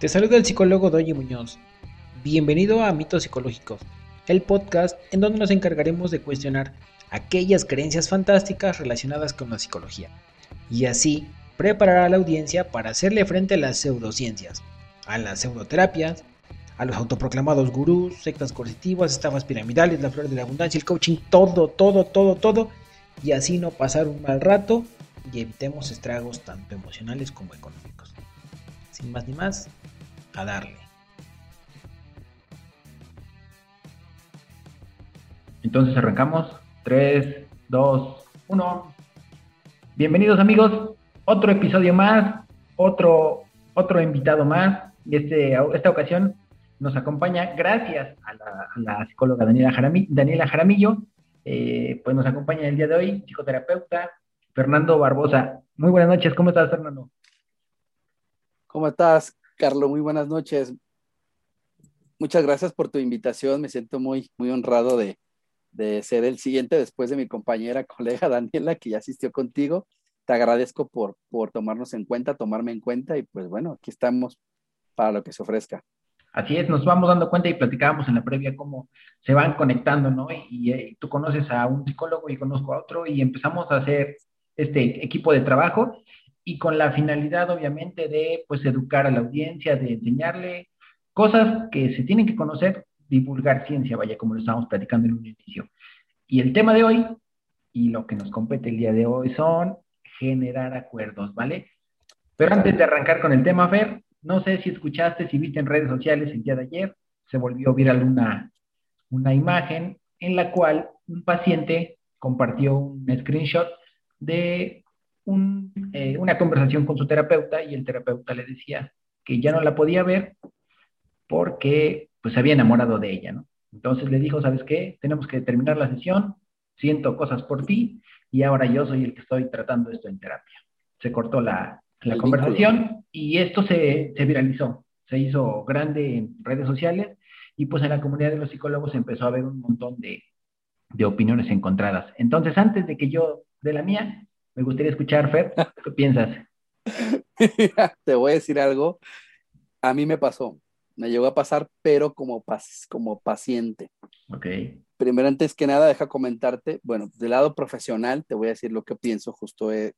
Te saluda el psicólogo Doña Muñoz. Bienvenido a Mitos Psicológicos, el podcast en donde nos encargaremos de cuestionar aquellas creencias fantásticas relacionadas con la psicología y así preparar a la audiencia para hacerle frente a las pseudociencias, a las pseudoterapias, a los autoproclamados gurús, sectas coercitivas, estafas piramidales, la flor de la abundancia, el coaching, todo, todo, todo, todo, y así no pasar un mal rato y evitemos estragos tanto emocionales como económicos. Sin más ni más, a darle. Entonces arrancamos. 3, 2, 1. Bienvenidos amigos. Otro episodio más. Otro, otro invitado más. Y este, esta ocasión nos acompaña, gracias a la, psicóloga Daniela, Daniela Jaramillo, eh, pues nos acompaña el día de hoy, psicoterapeuta Fernando Barbosa. Muy buenas noches, ¿cómo estás, Fernando? ¿Cómo estás, Carlos? Muy buenas noches. Muchas gracias por tu invitación. Me siento muy, muy honrado de, de ser el siguiente después de mi compañera, colega Daniela, que ya asistió contigo. Te agradezco por, por tomarnos en cuenta, tomarme en cuenta y pues bueno, aquí estamos para lo que se ofrezca. Así es, nos vamos dando cuenta y platicábamos en la previa cómo se van conectando, ¿no? Y, y, tú conoces a un psicólogo y conozco a otro y empezamos a hacer este equipo de trabajo y con la finalidad obviamente de pues educar a la audiencia, de enseñarle cosas que se tienen que conocer, divulgar ciencia, vaya, como lo estábamos platicando en un inicio. Y el tema de hoy, y lo que nos compete el día de hoy, son generar acuerdos, ¿vale? Pero antes de arrancar con el tema, Fer, no sé si escuchaste, si viste en redes sociales el día de ayer, se volvió viral una, una imagen en la cual un paciente compartió un screenshot de eh, una conversación con su terapeuta y el terapeuta le decía que ya no la podía ver porque pues se había enamorado de ella, ¿no? Entonces le dijo, ¿sabes qué? Tenemos que terminar la sesión, siento cosas por ti y ahora yo soy el que estoy tratando esto en terapia. Se cortó la, la conversación y esto se, se, viralizó, se hizo grande en redes sociales y pues en la comunidad de los psicólogos empezó a haber un montón de, de opiniones encontradas. Entonces, antes de que yo de la mía, me gustaría escuchar, Fer, ¿qué piensas? Te voy a decir algo. A mí me pasó, me llegó a pasar, pero como, como paciente. Ok. Primero, antes que nada, deja comentarte, bueno, del lado profesional, te voy a decir lo que pienso justo, eh,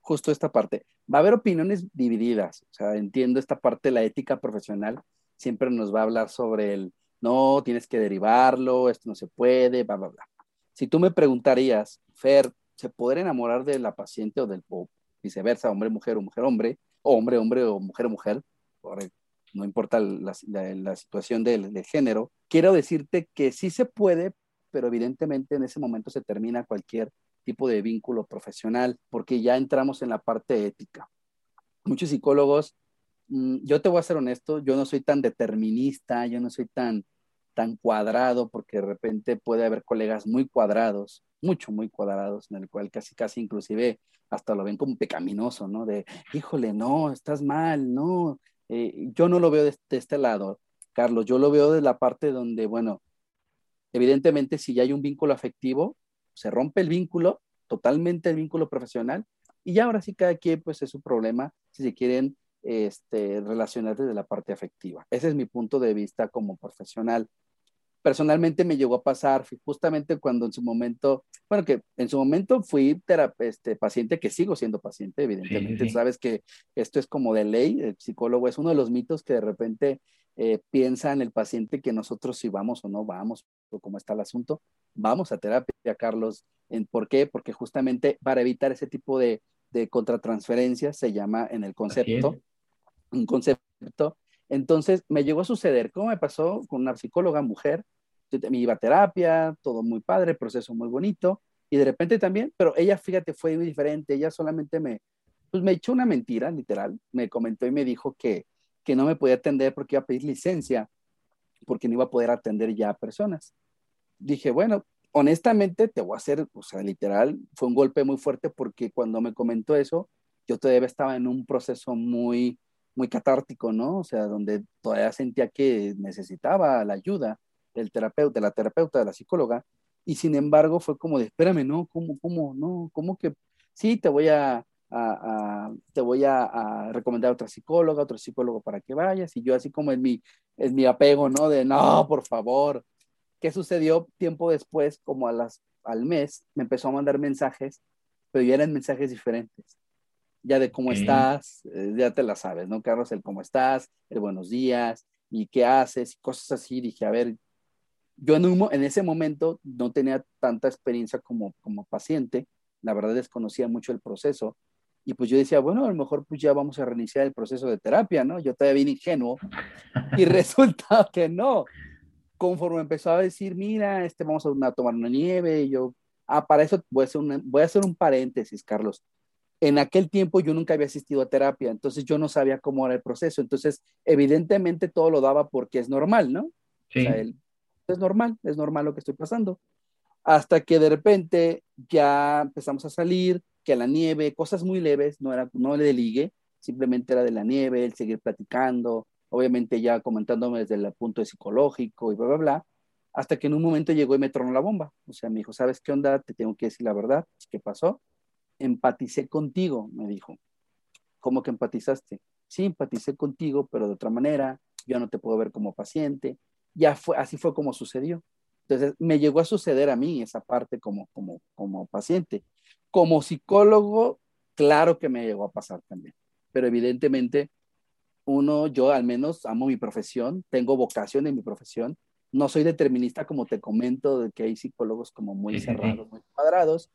justo esta parte. Va a haber opiniones divididas, o sea, entiendo esta parte de la ética profesional, siempre nos va a hablar sobre el, no, tienes que derivarlo, esto no se puede, bla, bla, bla. Si tú me preguntarías, Fer, se puede enamorar de la paciente o del o viceversa, hombre, mujer o mujer, hombre, o hombre, hombre o mujer, mujer, no importa la, situación del, género. Quiero decirte que sí se puede, pero evidentemente en ese momento se termina cualquier tipo de vínculo profesional, porque ya entramos en la parte ética. Muchos psicólogos, mm, yo te voy a ser honesto, yo no soy tan determinista, yo no soy tan, tan cuadrado, porque de repente puede haber colegas muy cuadrados mucho, muy cuadrados, en el cual casi, casi inclusive hasta lo ven como pecaminoso, ¿no? De, híjole, no, estás mal, no. Eh, yo no lo veo de, este lado, Carlos, yo lo veo de la parte donde, bueno, evidentemente si ya hay un vínculo afectivo, se rompe el vínculo, totalmente el vínculo profesional, y ya ahora sí cada quien, pues es su problema, si se quieren este, relacionar desde la parte afectiva. Ese es mi punto de vista como profesional personalmente me llegó a pasar justamente cuando en su momento, bueno, que en su momento fui este, paciente, que sigo siendo paciente, evidentemente. Sabes que esto es como de ley, el psicólogo es uno de los mitos que de repente eh, piensa en el paciente que nosotros si vamos o no vamos, o cómo está el asunto, vamos a terapia, Carlos. ¿En, ¿Por qué? Porque justamente para evitar ese tipo de, de contratransferencia se llama en el concepto, un concepto entonces me llegó a suceder, ¿cómo me pasó con una psicóloga mujer? Me iba a terapia, todo muy padre, proceso muy bonito, y de repente también, pero ella, fíjate, fue muy diferente, ella solamente me, pues me echó una mentira, literal, me comentó y me dijo que, que no me podía atender porque iba a pedir licencia, porque no iba a poder atender ya a personas. Dije, bueno, honestamente te voy a hacer, o sea, literal, fue un golpe muy fuerte porque cuando me comentó eso, yo todavía estaba en un proceso muy, muy catártico, ¿no? O sea, donde todavía sentía que necesitaba la ayuda del terapeuta, de la terapeuta, de la psicóloga, y sin embargo fue como de, espérame, ¿no? ¿Cómo, cómo, no? ¿Cómo que sí, te voy a, te voy a, recomendar a otra psicóloga, otro psicólogo para que vayas. Y yo así como es mi, es mi apego, ¿no? De, no, por favor. ¿Qué sucedió tiempo después, como a las, al mes, me empezó a mandar mensajes, pero ya eran mensajes diferentes. Ya de cómo estás, eh, ya te la sabes, ¿no, Carlos? El cómo estás, el buenos días, y qué haces, y cosas así. Dije, a ver, yo en, en ese momento no tenía tanta experiencia como, como paciente, la verdad desconocía mucho el proceso, y pues yo decía, bueno, a lo mejor pues ya vamos a reiniciar el proceso de terapia, ¿no? Yo todavía bien ingenuo, y resulta que no. Conforme empezó a decir, mira, este, vamos a, tomar una nieve, y yo, ah, para eso voy a, hacer voy a hacer un paréntesis, Carlos. En aquel tiempo yo nunca había asistido a terapia, entonces yo no sabía cómo era el proceso. Entonces, evidentemente todo lo daba porque es normal, ¿no? Sí. O sea, es normal, es normal lo que estoy pasando. Hasta que de repente ya empezamos a salir, que la nieve, cosas muy leves, no era no de ligue, simplemente era de la nieve, el seguir platicando, obviamente ya comentándome desde el punto de psicológico y bla, bla, bla, hasta que en un momento llegó y me tronó la bomba. O sea, me dijo, ¿sabes qué onda? Te tengo que decir la verdad. ¿Qué pasó? Empaticé contigo, me dijo. ¿Cómo que empatizaste? Sí, empaticé contigo, pero de otra manera. Yo no te puedo ver como paciente ya fue, así fue como sucedió. Entonces, me llegó a suceder a mí esa parte como, como, como paciente. Como psicólogo, claro que me llegó a pasar también, pero evidentemente uno, yo al menos amo mi profesión, tengo vocación en mi profesión, no soy determinista como te comento, de que hay psicólogos como muy cerrados, muy cuadrados.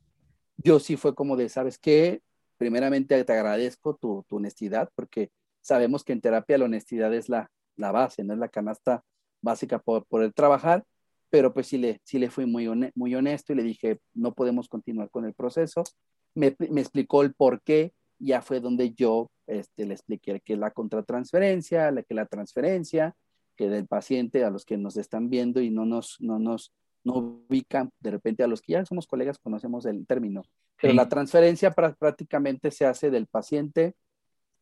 Yo sí fue como de, ¿sabes qué? Primeramente te agradezco tu, tu honestidad, porque sabemos que en terapia la honestidad es la, la base, no es la canasta básica por poder trabajar, pero pues sí le, sí le fui muy, muy honesto y le dije, no podemos continuar con el proceso. Me, me explicó el por qué, ya fue donde yo este, le expliqué que la contratransferencia, la que la transferencia, que del paciente a los que nos están viendo y no nos, no nos no ubican, de repente a los que ya somos colegas conocemos el término, pero la transferencia prácticamente se hace del paciente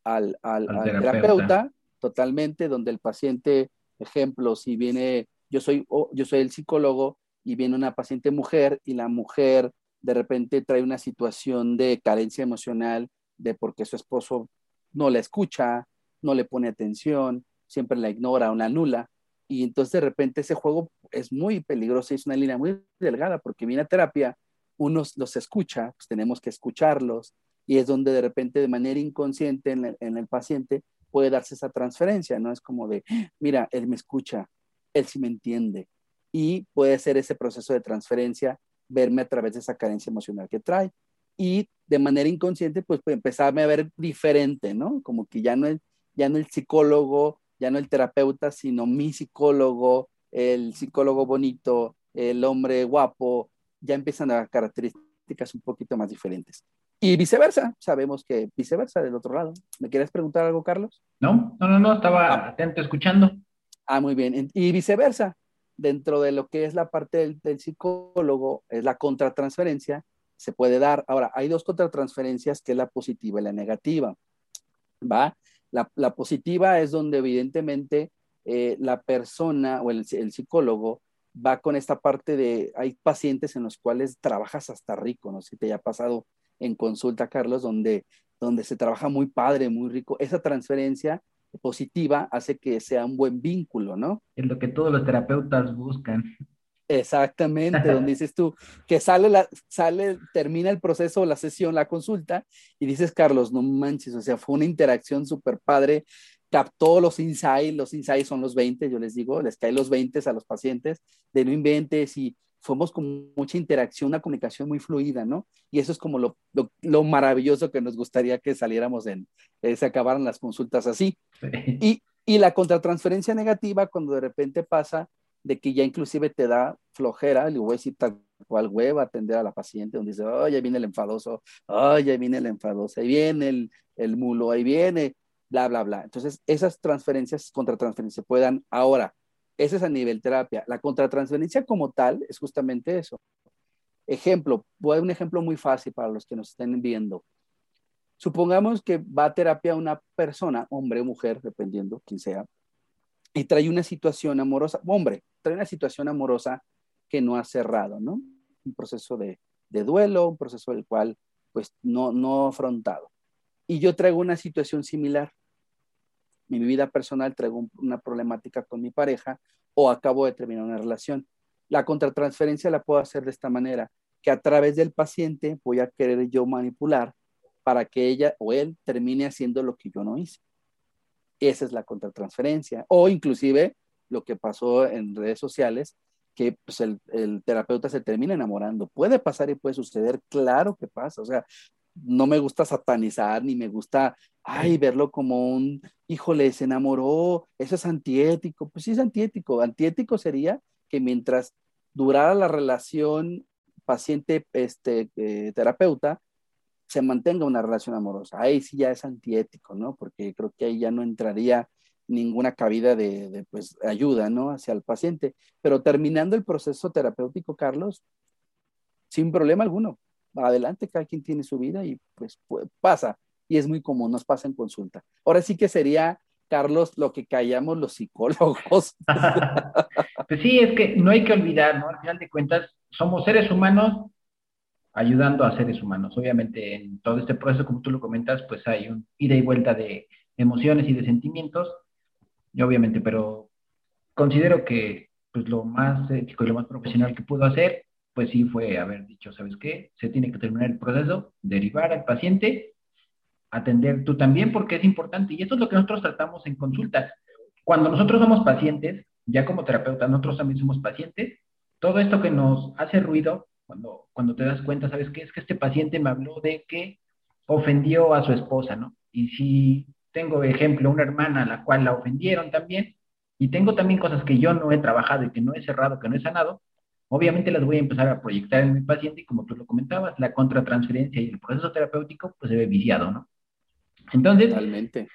al, al, al terapeuta. totalmente, donde el paciente Ejemplo, si viene, yo soy, yo soy el psicólogo y viene una paciente mujer y la mujer de repente trae una situación de carencia emocional, de porque su esposo no la escucha, no le pone atención, siempre la ignora o la anula. Y entonces de repente ese juego es muy peligroso y es una línea muy delgada porque viene a terapia, unos los escucha, pues tenemos que escucharlos y es donde de repente de manera inconsciente en en el paciente puede darse esa transferencia, ¿no? Es como de, mira, él me escucha, él sí me entiende. Y puede ser ese proceso de transferencia, verme a través de esa carencia emocional que trae. Y de manera inconsciente, pues, puede empezarme a ver diferente, ¿no? Como que ya no, es, ya no el psicólogo, ya no el terapeuta, sino mi psicólogo, el psicólogo bonito, el hombre guapo, ya empiezan a características un poquito más diferentes. Y viceversa, sabemos que viceversa del otro lado. ¿Me quieres preguntar algo, Carlos? No, no, no, no, estaba ah. atento escuchando. Ah, muy bien. Y viceversa, dentro de lo que es la parte del, psicólogo, es la contratransferencia, se puede dar. Ahora, hay dos contratransferencias, que es la positiva y la negativa. ¿Va? La, la positiva es donde evidentemente eh, la persona o el, el psicólogo va con esta parte de, hay pacientes en los cuales trabajas hasta rico, no sé si te haya pasado en consulta, Carlos, donde, donde se trabaja muy padre, muy rico. Esa transferencia positiva hace que sea un buen vínculo, ¿no? Es lo que todos los terapeutas buscan. Exactamente, donde dices tú que sale, la, sale, termina el proceso, la sesión, la consulta, y dices, Carlos, no manches, o sea, fue una interacción súper padre, captó los insights, los insights son los 20, yo les digo, les caen los 20 a los pacientes, de no inventes y fuimos con mucha interacción, una comunicación muy fluida, ¿no? Y eso es como lo, lo, maravilloso que nos gustaría que saliéramos en, eh, se acabaran las consultas así. Y, y la contratransferencia negativa, cuando de repente pasa de que ya inclusive te da flojera, le voy a decir tal cual hueva atender a la paciente, donde dice, oh, ya viene el enfadoso, oh, ya viene el enfadoso, ahí viene el, el mulo, ahí viene, bla, bla, bla. Entonces, esas transferencias, contratransferencias, puedan ahora ese es a nivel terapia. La contratransferencia como tal es justamente eso. Ejemplo, voy a dar un ejemplo muy fácil para los que nos estén viendo. Supongamos que va a terapia una persona, hombre o mujer, dependiendo quién sea, y trae una situación amorosa, hombre, trae una situación amorosa que no ha cerrado, ¿no? Un proceso de, duelo, un proceso del cual, pues, no, no afrontado. y yo traigo una situación similar. Mi vida personal traigo una problemática con mi pareja o acabo de terminar una relación. La contratransferencia la puedo hacer de esta manera, que a través del paciente voy a querer yo manipular para que ella o él termine haciendo lo que yo no hice. Esa es la contratransferencia. O inclusive lo que pasó en redes sociales, que pues, el, el, terapeuta se termina enamorando. Puede pasar y puede suceder, claro que pasa. O sea, no me gusta satanizar, ni me gusta, ay, verlo como un, híjole, se enamoró, eso es antiético. Pues sí es antiético. Antiético sería que mientras durara la relación paciente-terapeuta, este, se mantenga una relación amorosa. Ahí sí ya es antiético, ¿no? Porque creo que ahí ya no entraría ninguna cabida de, pues, ayuda, ¿no? Hacia el paciente. Pero terminando el proceso terapéutico, Carlos, sin problema alguno. Adelante, cada quien tiene su vida y pues, pasa. Y es muy común, nos pasa en consulta. Ahora sí que sería, Carlos, lo que callamos los psicólogos. pues sí, es que no hay que olvidar, ¿no? Al final de cuentas, somos seres humanos ayudando a seres humanos. Obviamente en todo este proceso, como tú lo comentas, pues hay un ida y vuelta de emociones y de sentimientos, y obviamente, pero considero que pues lo más ético y lo más profesional que pudo hacer, pues sí fue haber dicho, ¿sabes qué? Se tiene que terminar el proceso, derivar al paciente, atender tú también, porque es importante, y esto es lo que nosotros tratamos en consultas. Cuando nosotros somos pacientes, ya como terapeuta, nosotros también somos pacientes, todo esto que nos hace ruido, cuando, cuando te das cuenta, ¿sabes qué? Es que este paciente me habló de que ofendió a su esposa, ¿no? Y si tengo, ejemplo, una hermana a la cual la ofendieron también, y tengo también cosas que yo no he trabajado y que no he cerrado, que no he sanado, obviamente las voy a empezar a proyectar en mi paciente y como tú lo comentabas, la contratransferencia y el proceso terapéutico pues se ve viciado, ¿no? Entonces, Totalmente.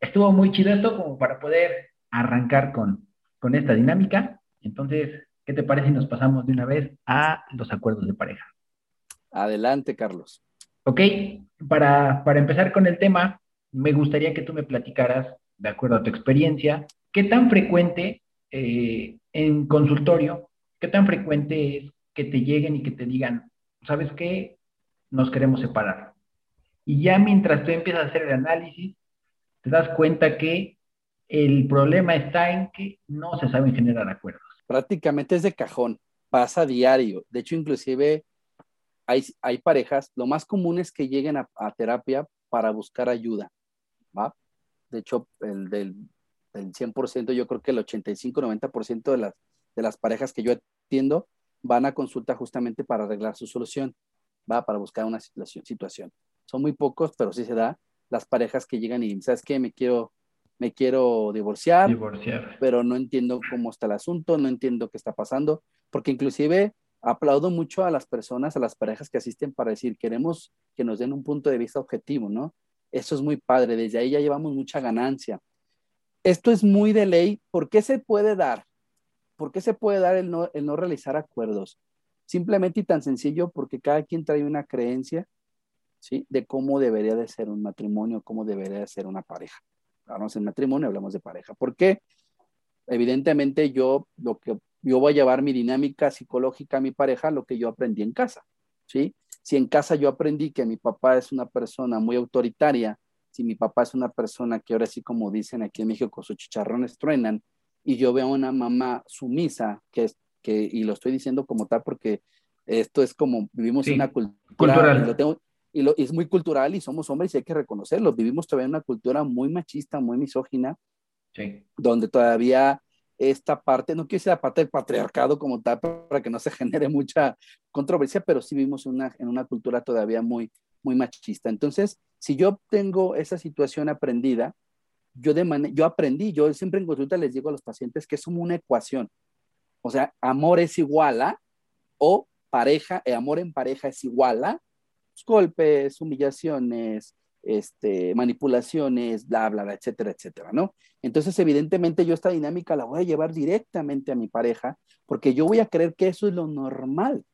estuvo muy chido esto como para poder arrancar con, con esta dinámica. Entonces, ¿Qué te parece si nos pasamos de una vez a los acuerdos de pareja? Adelante, Carlos. Ok, para, empezar con el tema, me gustaría que tú me platicaras, de acuerdo a tu experiencia, qué tan frecuente eh, en consultorio, qué tan frecuente es que te lleguen y que te digan, ¿sabes qué? Nos queremos separar. Y ya mientras tú empiezas a hacer el análisis, te das cuenta que el problema está en que no se saben generar acuerdos prácticamente es de cajón, pasa diario. De hecho, inclusive hay, hay parejas, lo más común es que lleguen a, terapia para buscar ayuda, ¿va? De hecho, el del, 100%, yo creo que el 85-90% de las, de las parejas que yo atiendo van a consulta justamente para arreglar su solución, ¿va? Para buscar una situación. situación. Son muy pocos, pero sí se da las parejas que llegan y, ¿sabes qué? Me quiero me quiero divorciar, pero no entiendo cómo está el asunto, no entiendo qué está pasando, porque inclusive aplaudo mucho a las personas, a las parejas que asisten para decir, queremos que nos den un punto de vista objetivo, ¿no? Eso es muy padre, desde ahí ya llevamos mucha ganancia. Esto es muy de ley, ¿por qué se puede dar? ¿Por qué se puede dar el no, el no realizar acuerdos? Simplemente y tan sencillo porque cada quien trae una creencia, ¿sí? De cómo debería de ser un matrimonio, cómo debería de ser una pareja hablamos de matrimonio, hablamos de pareja. ¿Por qué? Evidentemente yo, lo que, yo voy a llevar mi dinámica psicológica a mi pareja, lo que yo aprendí en casa, ¿sí? Si en casa yo aprendí que mi papá es una persona muy autoritaria, si mi papá es una persona que ahora sí, como dicen aquí en México, sus chicharrones truenan, y yo veo a una mamá sumisa, que es, que, y lo estoy diciendo como tal porque esto es como vivimos en una cultura, cultural. Lo tengo, y, lo, es muy cultural y somos hombres y hay que reconocerlo. Vivimos todavía en una cultura muy machista, muy misógina, donde todavía esta parte, no quiero decir la parte del patriarcado como tal, para que no se genere mucha controversia, pero sí vivimos una, en una cultura todavía muy, muy machista. Entonces, si yo tengo esa situación aprendida, yo, de yo aprendí, yo siempre en consulta les digo a los pacientes que es como una ecuación. O sea, amor es igual a, o pareja, eh, amor en pareja es igual a, golpes, humillaciones, este, manipulaciones, bla, bla, bla, etcétera, etcétera, ¿no? Entonces, evidentemente, yo esta dinámica la voy a llevar directamente a mi pareja porque yo voy a creer que eso es lo normal,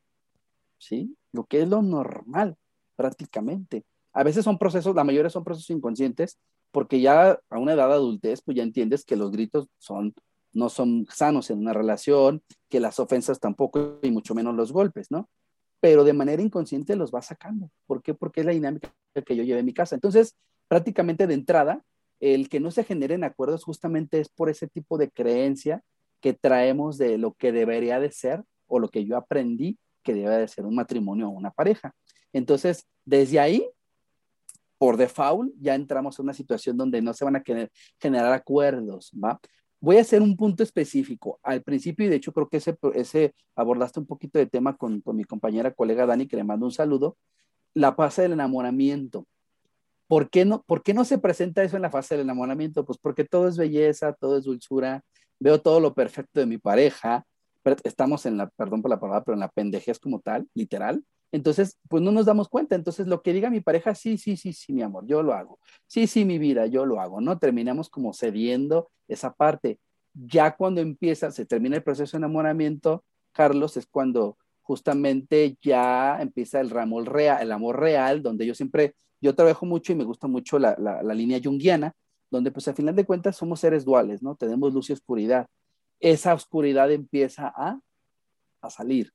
¿sí? Lo que es lo normal, prácticamente. A veces son procesos, la mayoría son procesos inconscientes, porque ya a una edad adultez, pues ya entiendes que los gritos son, no son sanos en una relación, que las ofensas tampoco, y mucho menos los golpes, ¿no? pero de manera inconsciente los va sacando. ¿Por qué? Porque es la dinámica que yo llevé en mi casa. Entonces, prácticamente de entrada, el que no se generen acuerdos justamente es por ese tipo de creencia que traemos de lo que debería de ser o lo que yo aprendí que debe de ser un matrimonio o una pareja. Entonces, desde ahí, por default, ya entramos en una situación donde no se van a generar acuerdos, ¿va? Voy a hacer un punto específico. Al principio, y de hecho creo que ese, abordaste un poquito de tema con, con mi compañera, colega Dani, que le mando un saludo, la fase del enamoramiento. ¿Por qué, no, ¿Por qué no se presenta eso en la fase del enamoramiento? Pues porque todo es belleza, todo es dulzura, veo todo lo perfecto de mi pareja, estamos en la, perdón por la palabra, pero en la pendejez como tal, literal. Entonces, pues no nos damos cuenta. Entonces, lo que diga mi pareja, sí, sí, sí, sí, mi amor, yo lo hago. Sí, sí, mi vida, yo lo hago, ¿no? Terminamos como cediendo esa parte. Ya cuando empieza, se termina el proceso de enamoramiento, Carlos, es cuando justamente ya empieza el ramo real, el amor real, donde yo siempre, yo trabajo mucho y me gusta mucho la, la, línea junguiana, donde pues al final de cuentas somos seres duales, ¿no? Tenemos luz y oscuridad. Esa oscuridad empieza a, a salir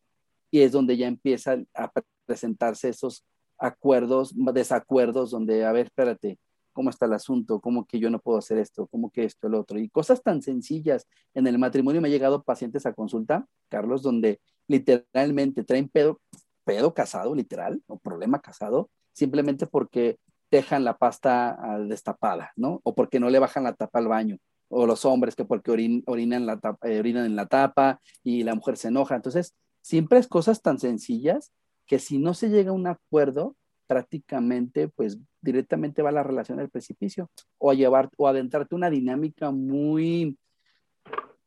y es donde ya empiezan a presentarse esos acuerdos, desacuerdos, donde, a ver, espérate, ¿cómo está el asunto? ¿Cómo que yo no puedo hacer esto? ¿Cómo que esto, el otro? Y cosas tan sencillas. En el matrimonio me han llegado pacientes a consulta, Carlos, donde literalmente traen pedo, pedo casado, literal, o problema casado, simplemente porque dejan la pasta ah, destapada, ¿no? O porque no le bajan la tapa al baño. O los hombres que porque orinan, la eh, orinan en la tapa y la mujer se enoja. Entonces, siempre es cosas tan sencillas que si no se llega a un acuerdo, prácticamente, pues directamente va la relación al precipicio o a llevar o adentrarte una dinámica muy,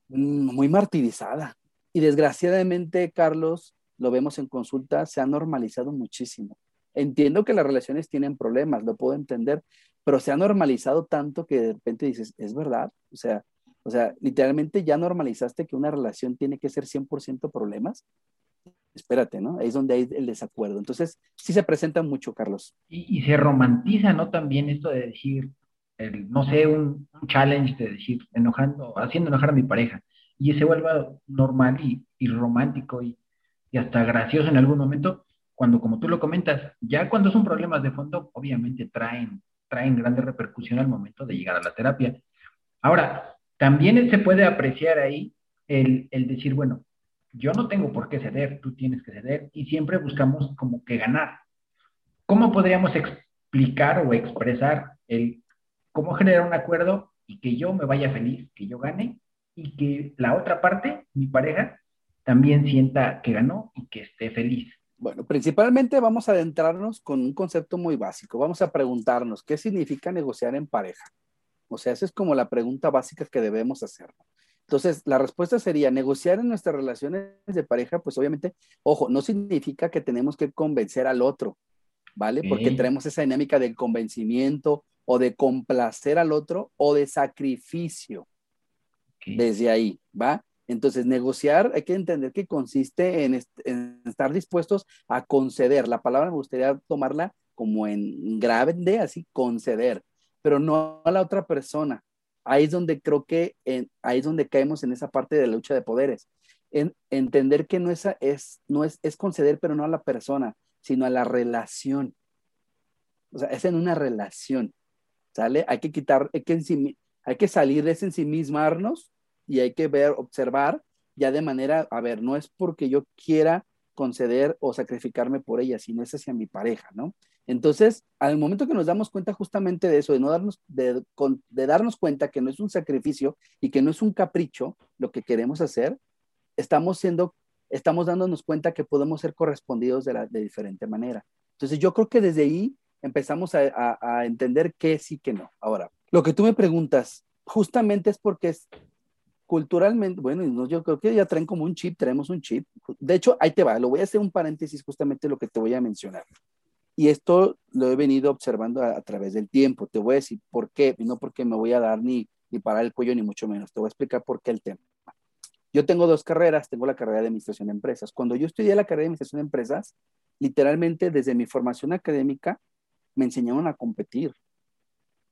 muy martirizada. Y desgraciadamente, Carlos, lo vemos en consulta, se ha normalizado muchísimo. Entiendo que las relaciones tienen problemas, lo puedo entender, pero se ha normalizado tanto que de repente dices, es verdad, o sea, o sea, literalmente ya normalizaste que una relación tiene que ser 100% problemas. Espérate, ¿no? Ahí es donde hay el desacuerdo. Entonces, sí se presenta mucho, Carlos. Y, se romantiza, ¿no? También esto de decir, no sé, un, challenge de decir, enojando, haciendo enojar a mi pareja. Y se vuelve normal y, romántico y, hasta gracioso en algún momento, cuando, como tú lo comentas, ya cuando son problemas de fondo, obviamente traen, traen grandes repercusiones al momento de llegar a la terapia. Ahora, también se puede apreciar ahí el, decir, bueno, yo no tengo por qué ceder, tú tienes que ceder y siempre buscamos como que ganar. ¿Cómo podríamos explicar o expresar el cómo generar un acuerdo y que yo me vaya feliz, que yo gane y que la otra parte, mi pareja, también sienta que ganó y que esté feliz? Bueno, principalmente vamos a adentrarnos con un concepto muy básico. Vamos a preguntarnos qué significa negociar en pareja. O sea, esa es como la pregunta básica que debemos hacer. Entonces, la respuesta sería, negociar en nuestras relaciones de pareja, pues obviamente, ojo, no significa que tenemos que convencer al otro, ¿vale? Porque tenemos esa dinámica del convencimiento o de complacer al otro o de sacrificio. Desde ahí, ¿va? Entonces, negociar, hay que entender que consiste en, en, estar dispuestos a conceder. La palabra me gustaría tomarla como en grande, así, conceder pero no a la otra persona. Ahí es donde creo que, ahí es donde caemos en esa parte de la lucha de poderes. En, entender que no, es, es, no es, es conceder, pero no a la persona, sino a la relación. O sea, es en una relación. ¿Sale? Hay que quitar, hay que, hay que salir de ese ensimismarnos y hay que ver, observar ya de manera, a ver, no es porque yo quiera conceder o sacrificarme por ella, sino es hacia mi pareja, ¿no? Entonces, al momento que nos damos cuenta justamente de eso, de no darnos, de, darnos cuenta que no es un sacrificio y que no es un capricho lo que queremos hacer, estamos siendo, estamos dándonos cuenta que podemos ser correspondidos de, diferente manera. Entonces, yo creo que desde ahí empezamos a, a, entender que sí, que no. Ahora, lo que tú me preguntas, justamente es porque es culturalmente, bueno, yo creo que ya traen como un chip, traemos un chip. De hecho, ahí te va, lo voy a hacer un paréntesis justamente lo que te voy a mencionar. Y esto lo he venido observando a, través del tiempo. Te voy a decir por qué, y no porque me voy a dar ni, ni parar el cuello, ni mucho menos. Te voy a explicar por qué el tema. Yo tengo dos carreras, tengo la carrera de Administración de Empresas. Cuando yo estudié la carrera de Administración de Empresas, literalmente desde mi formación académica me enseñaron a competir,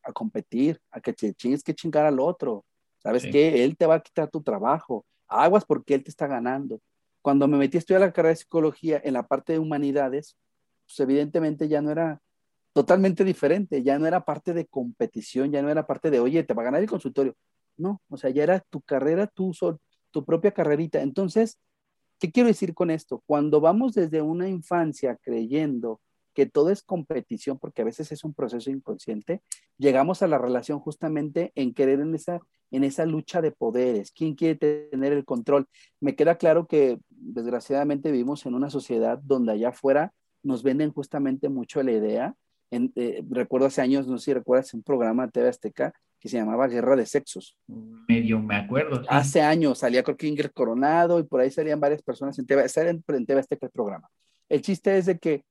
a competir, a que te chingues que chingar al otro. ¿Sabes qué? Él te va a quitar tu trabajo. Aguas porque él te está ganando. Cuando me metí a estudiar la carrera de psicología en la parte de humanidades, pues evidentemente ya no era, totalmente diferente, ya no era parte de competición, ya no era parte de, oye, te va a ganar el consultorio. No, o sea, ya era tu carrera, tu, tu propia carrerita. Entonces, ¿qué quiero decir con esto? Cuando vamos desde una infancia creyendo que todo es competición, porque a veces es un proceso inconsciente, llegamos a la relación justamente en querer en esa, en esa lucha de poderes. ¿Quién quiere tener el control? Me queda claro que desgraciadamente vivimos en una sociedad donde allá afuera nos venden justamente mucho la idea. En, eh, recuerdo hace años, no sé si recuerdas, un programa de TV Azteca que se llamaba Guerra de Sexos. Medio me acuerdo. Hace años salía creo que Coronado y por ahí salían varias personas en TV, en, en TV Azteca el programa. El chiste es de que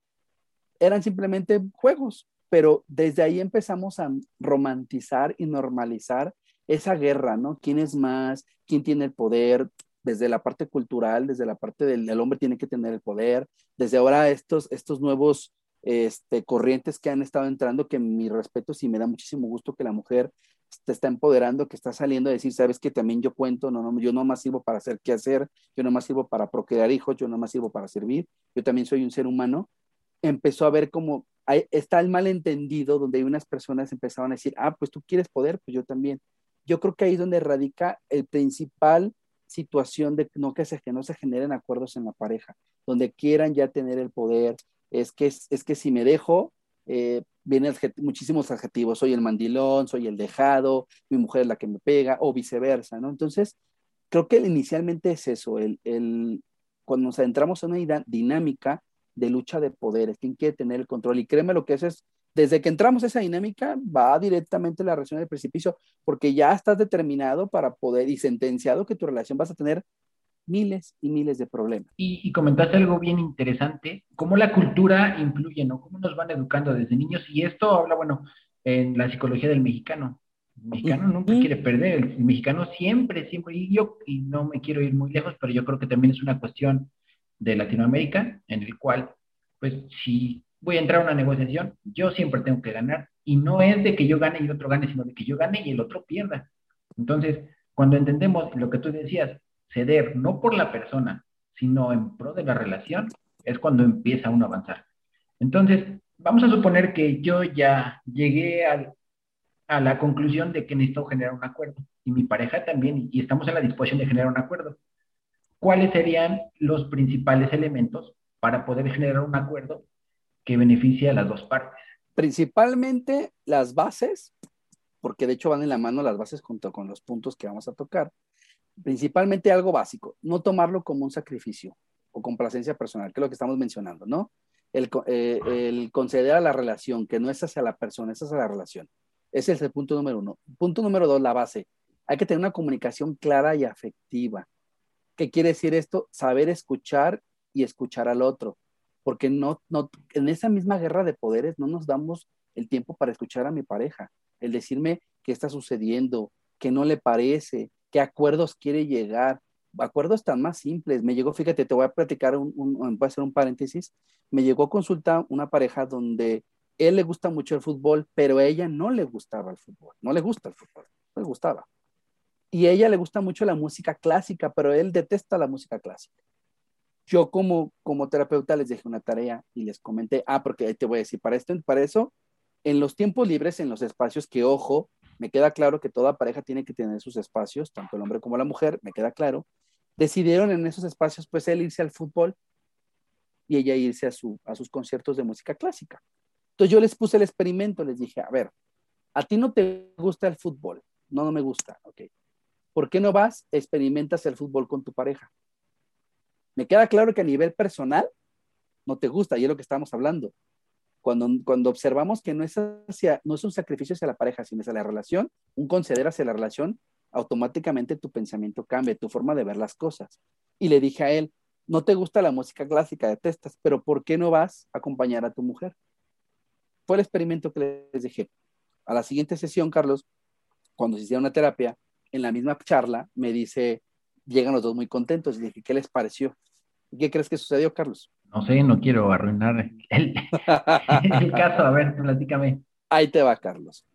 eran simplemente juegos, pero desde ahí empezamos a romantizar y normalizar esa guerra, ¿no? ¿Quién es más? ¿Quién tiene el poder? Desde la parte cultural, desde la parte del el hombre tiene que tener el poder, desde ahora estos, estos nuevos este, corrientes que han estado entrando, que mi respeto sí me da muchísimo gusto que la mujer te está empoderando, que está saliendo a decir, sabes que también yo cuento, no, no, yo no más sirvo para hacer qué hacer, yo no más sirvo para procrear hijos, yo no más sirvo para servir, yo también soy un ser humano empezó a ver como está el malentendido donde hay unas personas empezaron a decir, ah, pues tú quieres poder, pues yo también. Yo creo que ahí es donde radica el principal situación de no que, se, que no se generen acuerdos en la pareja, donde quieran ya tener el poder. Es que, es, que si me dejo, eh, vienen muchísimos adjetivos, soy el mandilón, soy el dejado, mi mujer es la que me pega, o viceversa, ¿no? Entonces, creo que inicialmente es eso, el, el, cuando nos adentramos en una dinámica, de lucha de poderes, quién quiere tener el control. Y créeme lo que eso es, desde que entramos a esa dinámica, va directamente la reacción del precipicio, porque ya estás determinado para poder y sentenciado que tu relación vas a tener miles y miles de problemas. Y, comentaste algo bien interesante, cómo la cultura influye, ¿no? Cómo nos van educando desde niños. Y esto habla, bueno, en la psicología del mexicano. El mexicano nunca quiere perder, el, mexicano siempre, siempre, y yo, y no me quiero ir muy lejos, pero yo creo que también es una cuestión de Latinoamérica, en el cual, pues, si voy a entrar a una negociación, yo siempre tengo que ganar. Y no es de que yo gane y el otro gane, sino de que yo gane y el otro pierda. Entonces, cuando entendemos lo que tú decías, ceder no por la persona, sino en pro de la relación, es cuando empieza uno a avanzar. Entonces, vamos a suponer que yo ya llegué a la conclusión de que necesito generar un acuerdo y mi pareja también, y estamos en la disposición de generar un acuerdo. ¿cuáles serían los principales elementos para poder generar un acuerdo que beneficie a las dos partes? Principalmente las bases, porque de hecho van en la mano las bases junto con los puntos que vamos a tocar. Principalmente algo básico, no tomarlo como un sacrificio o complacencia personal, que es lo que estamos mencionando, ¿no? El, eh, el conceder a la relación, que no es hacia la persona, es hacia la relación. Ese es el punto número uno. Punto número dos, la base. Hay que tener una comunicación clara y afectiva. ¿Qué quiere decir esto? Saber escuchar y escuchar al otro, porque no, no, en esa misma guerra de poderes no nos damos el tiempo para escuchar a mi pareja, el decirme qué está sucediendo, qué no le parece, qué acuerdos quiere llegar, acuerdos tan más simples. Me llegó, fíjate, te voy a platicar, un, voy a hacer un paréntesis, me llegó consulta una pareja donde él le gusta mucho el fútbol, pero a ella no le gustaba el fútbol, no le gusta el fútbol, no le gustaba. Y ella le gusta mucho la música clásica, pero él detesta la música clásica. Yo como, como terapeuta les dejé una tarea y les comenté, ah, porque te voy a decir, para, esto, para eso, en los tiempos libres, en los espacios que, ojo, me queda claro que toda pareja tiene que tener sus espacios, tanto el hombre como la mujer, me queda claro, decidieron en esos espacios, pues él irse al fútbol y ella irse a, su, a sus conciertos de música clásica. Entonces yo les puse el experimento, les dije, a ver, a ti no te gusta el fútbol, no, no me gusta, ok. ¿por qué no vas, experimentas el fútbol con tu pareja? Me queda claro que a nivel personal no te gusta, y es lo que estamos hablando. Cuando, cuando observamos que no es, no es un sacrificio hacia la pareja, sino hacia la relación, un conceder hacia la relación, automáticamente tu pensamiento cambia, tu forma de ver las cosas. Y le dije a él, no te gusta la música clásica, detestas, pero ¿por qué no vas a acompañar a tu mujer? Fue el experimento que les dije. A la siguiente sesión, Carlos, cuando se hiciera una terapia, en la misma charla me dice, llegan los dos muy contentos. Y dije, ¿qué les pareció? ¿Qué crees que sucedió, Carlos? No sé, no quiero arruinar el, caso. A ver, platícame. Ahí te va, Carlos.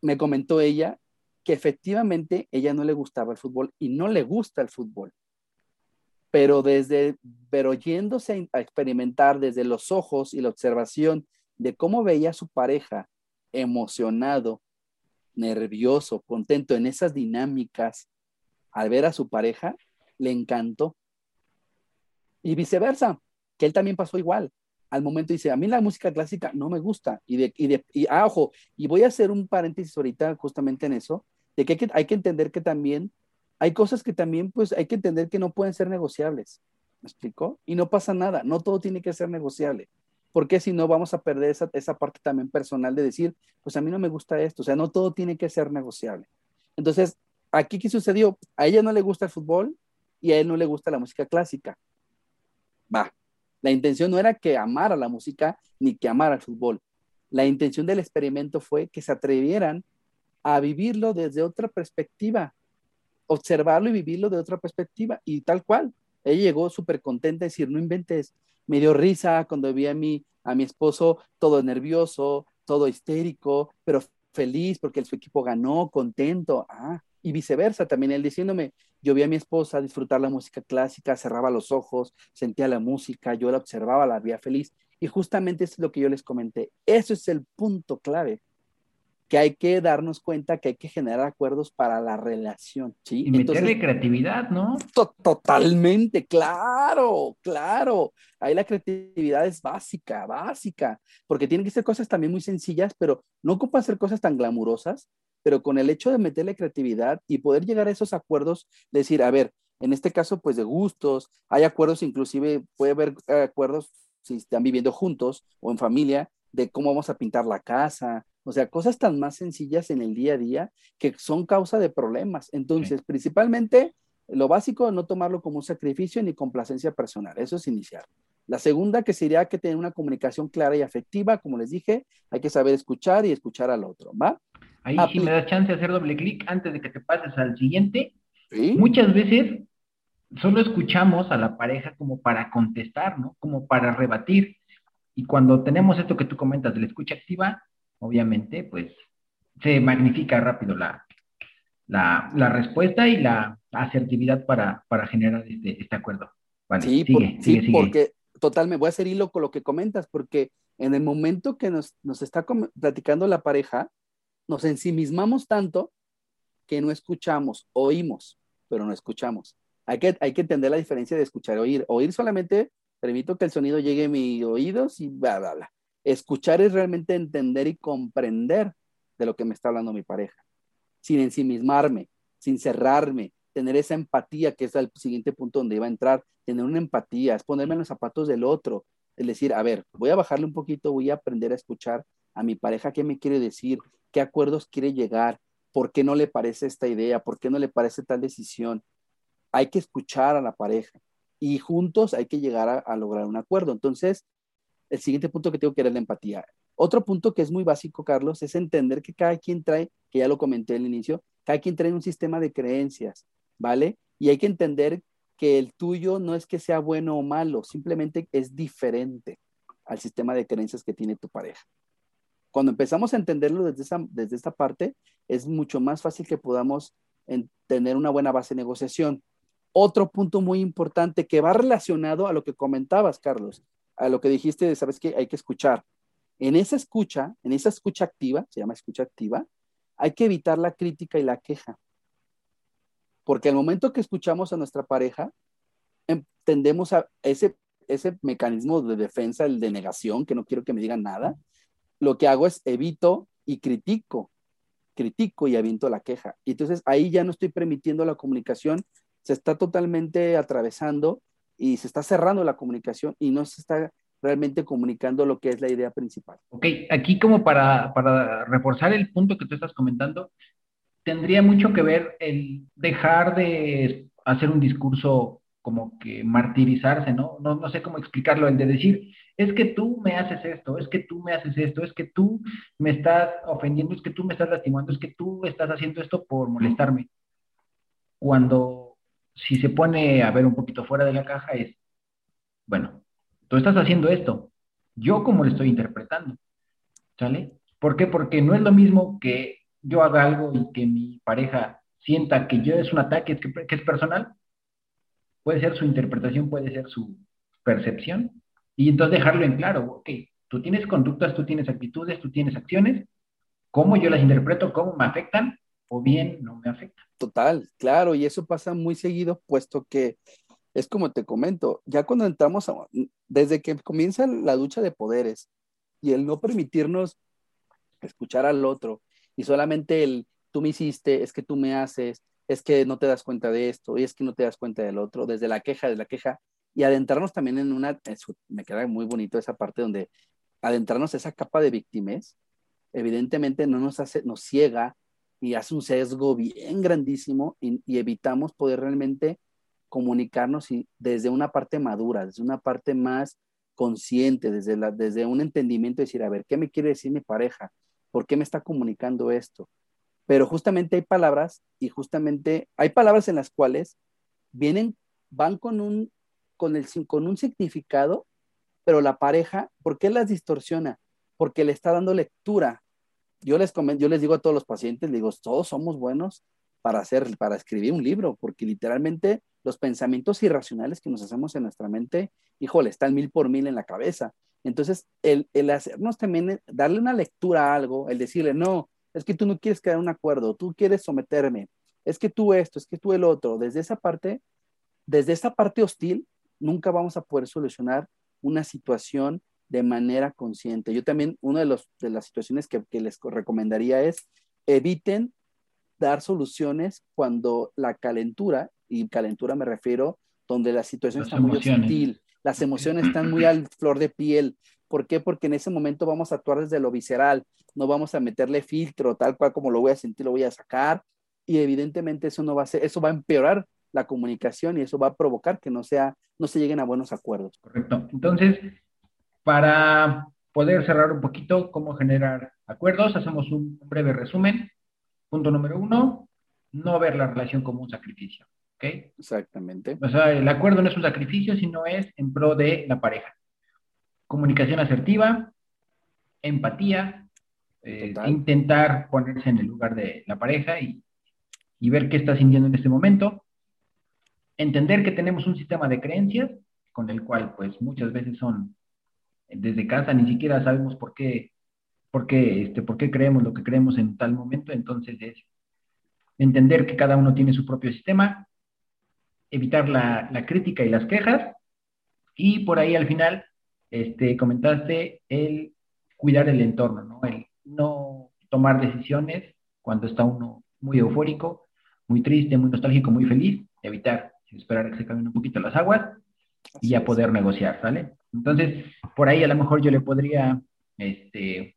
Me comentó ella que efectivamente ella no le gustaba el fútbol y no le gusta el fútbol. Pero desde, pero yéndose a experimentar desde los ojos y la observación de cómo veía a su pareja emocionado, nervioso, contento en esas dinámicas al ver a su pareja, le encantó. Y viceversa, que él también pasó igual. Al momento dice, a mí la música clásica no me gusta. Y, de, y, de, y ah, ojo, y voy a hacer un paréntesis ahorita justamente en eso, de que hay, que entender que también hay cosas que también pues hay que entender que no pueden ser negociables. ¿Me explico? Y no pasa nada, no todo tiene que ser negociable. Porque si no vamos a perder esa, esa parte también personal de decir, pues a mí no me gusta esto, o sea, no todo tiene que ser negociable. Entonces, aquí qué sucedió? A ella no le gusta el fútbol y a él no le gusta la música clásica. Va, la intención no era que amara la música ni que amara el fútbol. La intención del experimento fue que se atrevieran a vivirlo desde otra perspectiva, observarlo y vivirlo de otra perspectiva y tal cual. Ella llegó súper contenta a decir, no inventes, me dio risa cuando vi a mi, a mi esposo todo nervioso, todo histérico, pero feliz porque su equipo ganó, contento. Ah, y viceversa, también él diciéndome, yo vi a mi esposa disfrutar la música clásica, cerraba los ojos, sentía la música, yo la observaba, la veía feliz. Y justamente es lo que yo les comenté. Eso es el punto clave que hay que darnos cuenta que hay que generar acuerdos para la relación, ¿sí? Y meterle creatividad, ¿no? totalmente, claro, claro. Ahí la creatividad es básica, básica, porque tienen que ser cosas también muy sencillas, pero no ocupa ser cosas tan glamurosas, pero con el hecho de meterle creatividad y poder llegar a esos acuerdos, decir, a ver, en este caso, pues de gustos, hay acuerdos, inclusive puede haber acuerdos si están viviendo juntos o en familia, de cómo vamos a pintar la casa, o sea, cosas tan más sencillas en el día a día que son causa de problemas. Entonces, principalmente, lo básico, no tomarlo como un sacrificio ni complacencia personal. Eso es iniciar. La segunda, que sería que tener una comunicación clara y afectiva, como les dije, hay que saber escuchar y escuchar al otro, ¿va? Ahí sí me das chance de hacer doble clic antes de que te pases al siguiente. Muchas veces solo escuchamos a la pareja como para contestar, ¿no? Como para rebatir. Y cuando tenemos esto que tú comentas de la escucha activa, obviamente, pues se magnifica rápido la, la, respuesta y la asertividad para, generar este, este acuerdo. sí, sí porque totalmente, voy a hacer hilo con lo que comentas, porque en el momento que nos, nos está platicando la pareja, nos ensimismamos tanto que no escuchamos, oímos, pero no escuchamos. Hay que, hay que entender la diferencia de escuchar y oír. Oír solamente permito que el sonido llegue a mis oídos y bla, bla, bla. Escuchar es realmente entender y comprender de lo que me está hablando mi pareja, sin ensimismarme, sin cerrarme, tener esa empatía, que es el siguiente punto donde iba a entrar, tener una empatía, es ponerme en los zapatos del otro, es decir, a ver, voy a bajarle un poquito, voy a aprender a escuchar a mi pareja qué me quiere decir, qué acuerdos quiere llegar, por qué no le parece esta idea, por qué no le parece tal decisión. Hay que escuchar a la pareja y juntos hay que llegar a, lograr un acuerdo. Entonces, el siguiente punto que tengo que era la empatía. Otro punto que es muy básico, Carlos, es entender que cada quien trae, que ya lo comenté al inicio, cada quien trae un sistema de creencias, ¿vale? Y hay que entender que el tuyo no es que sea bueno o malo, simplemente es diferente al sistema de creencias que tiene tu pareja. Cuando empezamos a entenderlo desde, esa, desde esta parte, es mucho más fácil que podamos tener una buena base de negociación. Otro punto muy importante que va relacionado a lo que comentabas, Carlos, a lo que dijiste, sabes que hay que escuchar. En esa escucha, en esa escucha activa, se llama escucha activa, hay que evitar la crítica y la queja. Porque al momento que escuchamos a nuestra pareja, tendemos a ese, ese mecanismo de defensa, el de negación, que no quiero que me digan nada, lo que hago es evito y critico, critico y aviento la queja. Y entonces ahí ya no estoy permitiendo la comunicación, se está totalmente atravesando y se está cerrando la comunicación y no se está realmente comunicando lo que es la idea principal. Ok, aquí como para, reforzar el punto que tú estás comentando, tendría mucho que ver el dejar de hacer un discurso como que martirizarse, ¿no? ¿no? No sé cómo explicarlo, el de decir, es que tú me haces esto, es que tú me haces esto, es que tú me estás ofendiendo, es que tú me estás lastimando, es que tú estás haciendo esto por molestarme. Cuando si se pone a ver un poquito fuera de la caja es, bueno, tú estás haciendo esto, yo cómo lo estoy interpretando, ¿sale? ¿Por qué? Porque no es lo mismo que yo haga algo y que mi pareja sienta que yo es un ataque que, que es personal, puede ser su interpretación, puede ser su percepción, y entonces dejarlo en claro, ok, Tú tienes conductas, tú tienes actitudes, tú tienes acciones, cómo yo las interpreto, cómo me afectan o bien no me afectan. Total, claro, y eso pasa muy seguido, puesto que es como te comento, ya cuando entramos, a, desde que comienza la ducha de poderes y el no permitirnos escuchar al otro y solamente el tú me hiciste, es que tú me haces, es que no te das cuenta de esto y es que no te das cuenta del otro, desde la queja, desde la queja y adentrarnos también en una, me queda muy bonito esa parte donde adentrarnos esa capa de víctimas, evidentemente no nos hace, nos ciega y hace un sesgo bien grandísimo y, evitamos poder realmente comunicarnos y desde una parte madura, desde una parte más consciente, desde, la, desde un entendimiento, decir, a ver, ¿qué me quiere decir mi pareja? ¿Por qué me está comunicando esto? Pero justamente hay palabras y justamente hay palabras en las cuales vienen, van con un, con el, con un significado, pero la pareja, ¿por qué las distorsiona? Porque le está dando lectura yo les, yo les digo a todos los pacientes, digo, todos somos buenos para hacer, para escribir un libro, porque literalmente los pensamientos irracionales que nos hacemos en nuestra mente, híjole, están mil por mil en la cabeza. Entonces, el, el hacernos también, darle una lectura a algo, el decirle, no, es que tú no quieres en un acuerdo, tú quieres someterme, es que tú esto, es que tú el otro, desde esa parte, desde esa parte hostil, nunca vamos a poder solucionar una situación de manera consciente. Yo también, una de, los, de las situaciones que, les recomendaría es eviten dar soluciones cuando la calentura, y calentura me refiero, donde la situación está muy hostil, las emociones están muy al flor de piel. ¿Por qué? Porque en ese momento vamos a actuar desde lo visceral, no vamos a meterle filtro, tal cual como lo voy a sentir, lo voy a sacar, y evidentemente eso no va a ser, eso va a empeorar la comunicación y eso va a provocar que no sea, no se lleguen a buenos acuerdos. Correcto. Entonces, para poder cerrar un poquito cómo generar acuerdos, hacemos un breve resumen. Punto número uno, no ver la relación como un sacrificio. ¿ok? Exactamente. O sea, el acuerdo no es un sacrificio, sino es en pro de la pareja. Comunicación asertiva, empatía, eh, intentar ponerse en el lugar de la pareja y, y ver qué está sintiendo en este momento. Entender que tenemos un sistema de creencias con el cual, pues, muchas veces son desde casa ni siquiera sabemos por qué, por qué, este, por qué creemos lo que creemos en tal momento, entonces es entender que cada uno tiene su propio sistema, evitar la, crítica y las quejas, y por ahí al final este, comentaste el cuidar el entorno, ¿no? El no tomar decisiones cuando está uno muy eufórico, muy triste, muy nostálgico, muy feliz, evitar, esperar a que se cambien un poquito las aguas y ya poder negociar, ¿sale? Entonces, por ahí a lo mejor yo le podría este,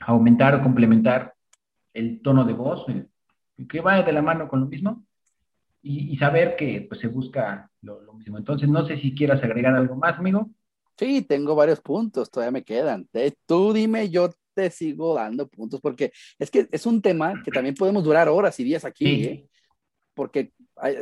aumentar o complementar el tono de voz, que vaya de la mano con lo mismo, y, saber que pues, se busca lo, mismo. Entonces, no sé si quieras agregar algo más, amigo. Sí, tengo varios puntos, todavía me quedan. Tú dime, yo te sigo dando puntos, porque es que es un tema que también podemos durar horas y días aquí, ¿eh? porque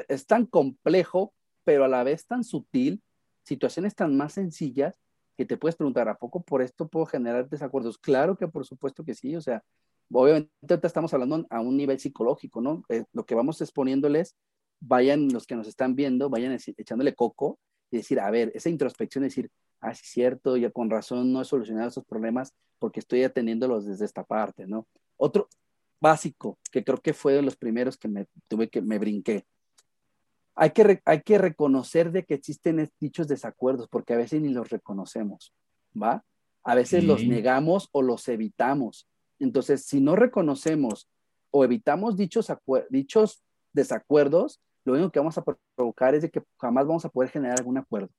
es tan complejo, pero a la vez tan sutil situaciones tan más sencillas que te puedes preguntar, ¿a poco por esto puedo generar desacuerdos? Claro que por supuesto que sí, o sea, obviamente estamos hablando a un nivel psicológico, ¿no? Eh, lo que vamos exponiéndoles, vayan los que nos están viendo, vayan echándole coco y decir, a ver, esa introspección, decir, ah, sí, cierto, ya con razón no he solucionado esos problemas porque estoy atendiéndolos desde esta parte, ¿no? Otro básico, que creo que fue de los primeros que me tuve que me brinqué, hay que, hay que reconocer de que existen dichos desacuerdos, porque a veces ni los reconocemos, ¿va? A veces los negamos o los evitamos. Entonces, si no reconocemos o evitamos dichos, dichos desacuerdos, lo único que vamos a provocar es de que jamás vamos a poder generar algún acuerdo.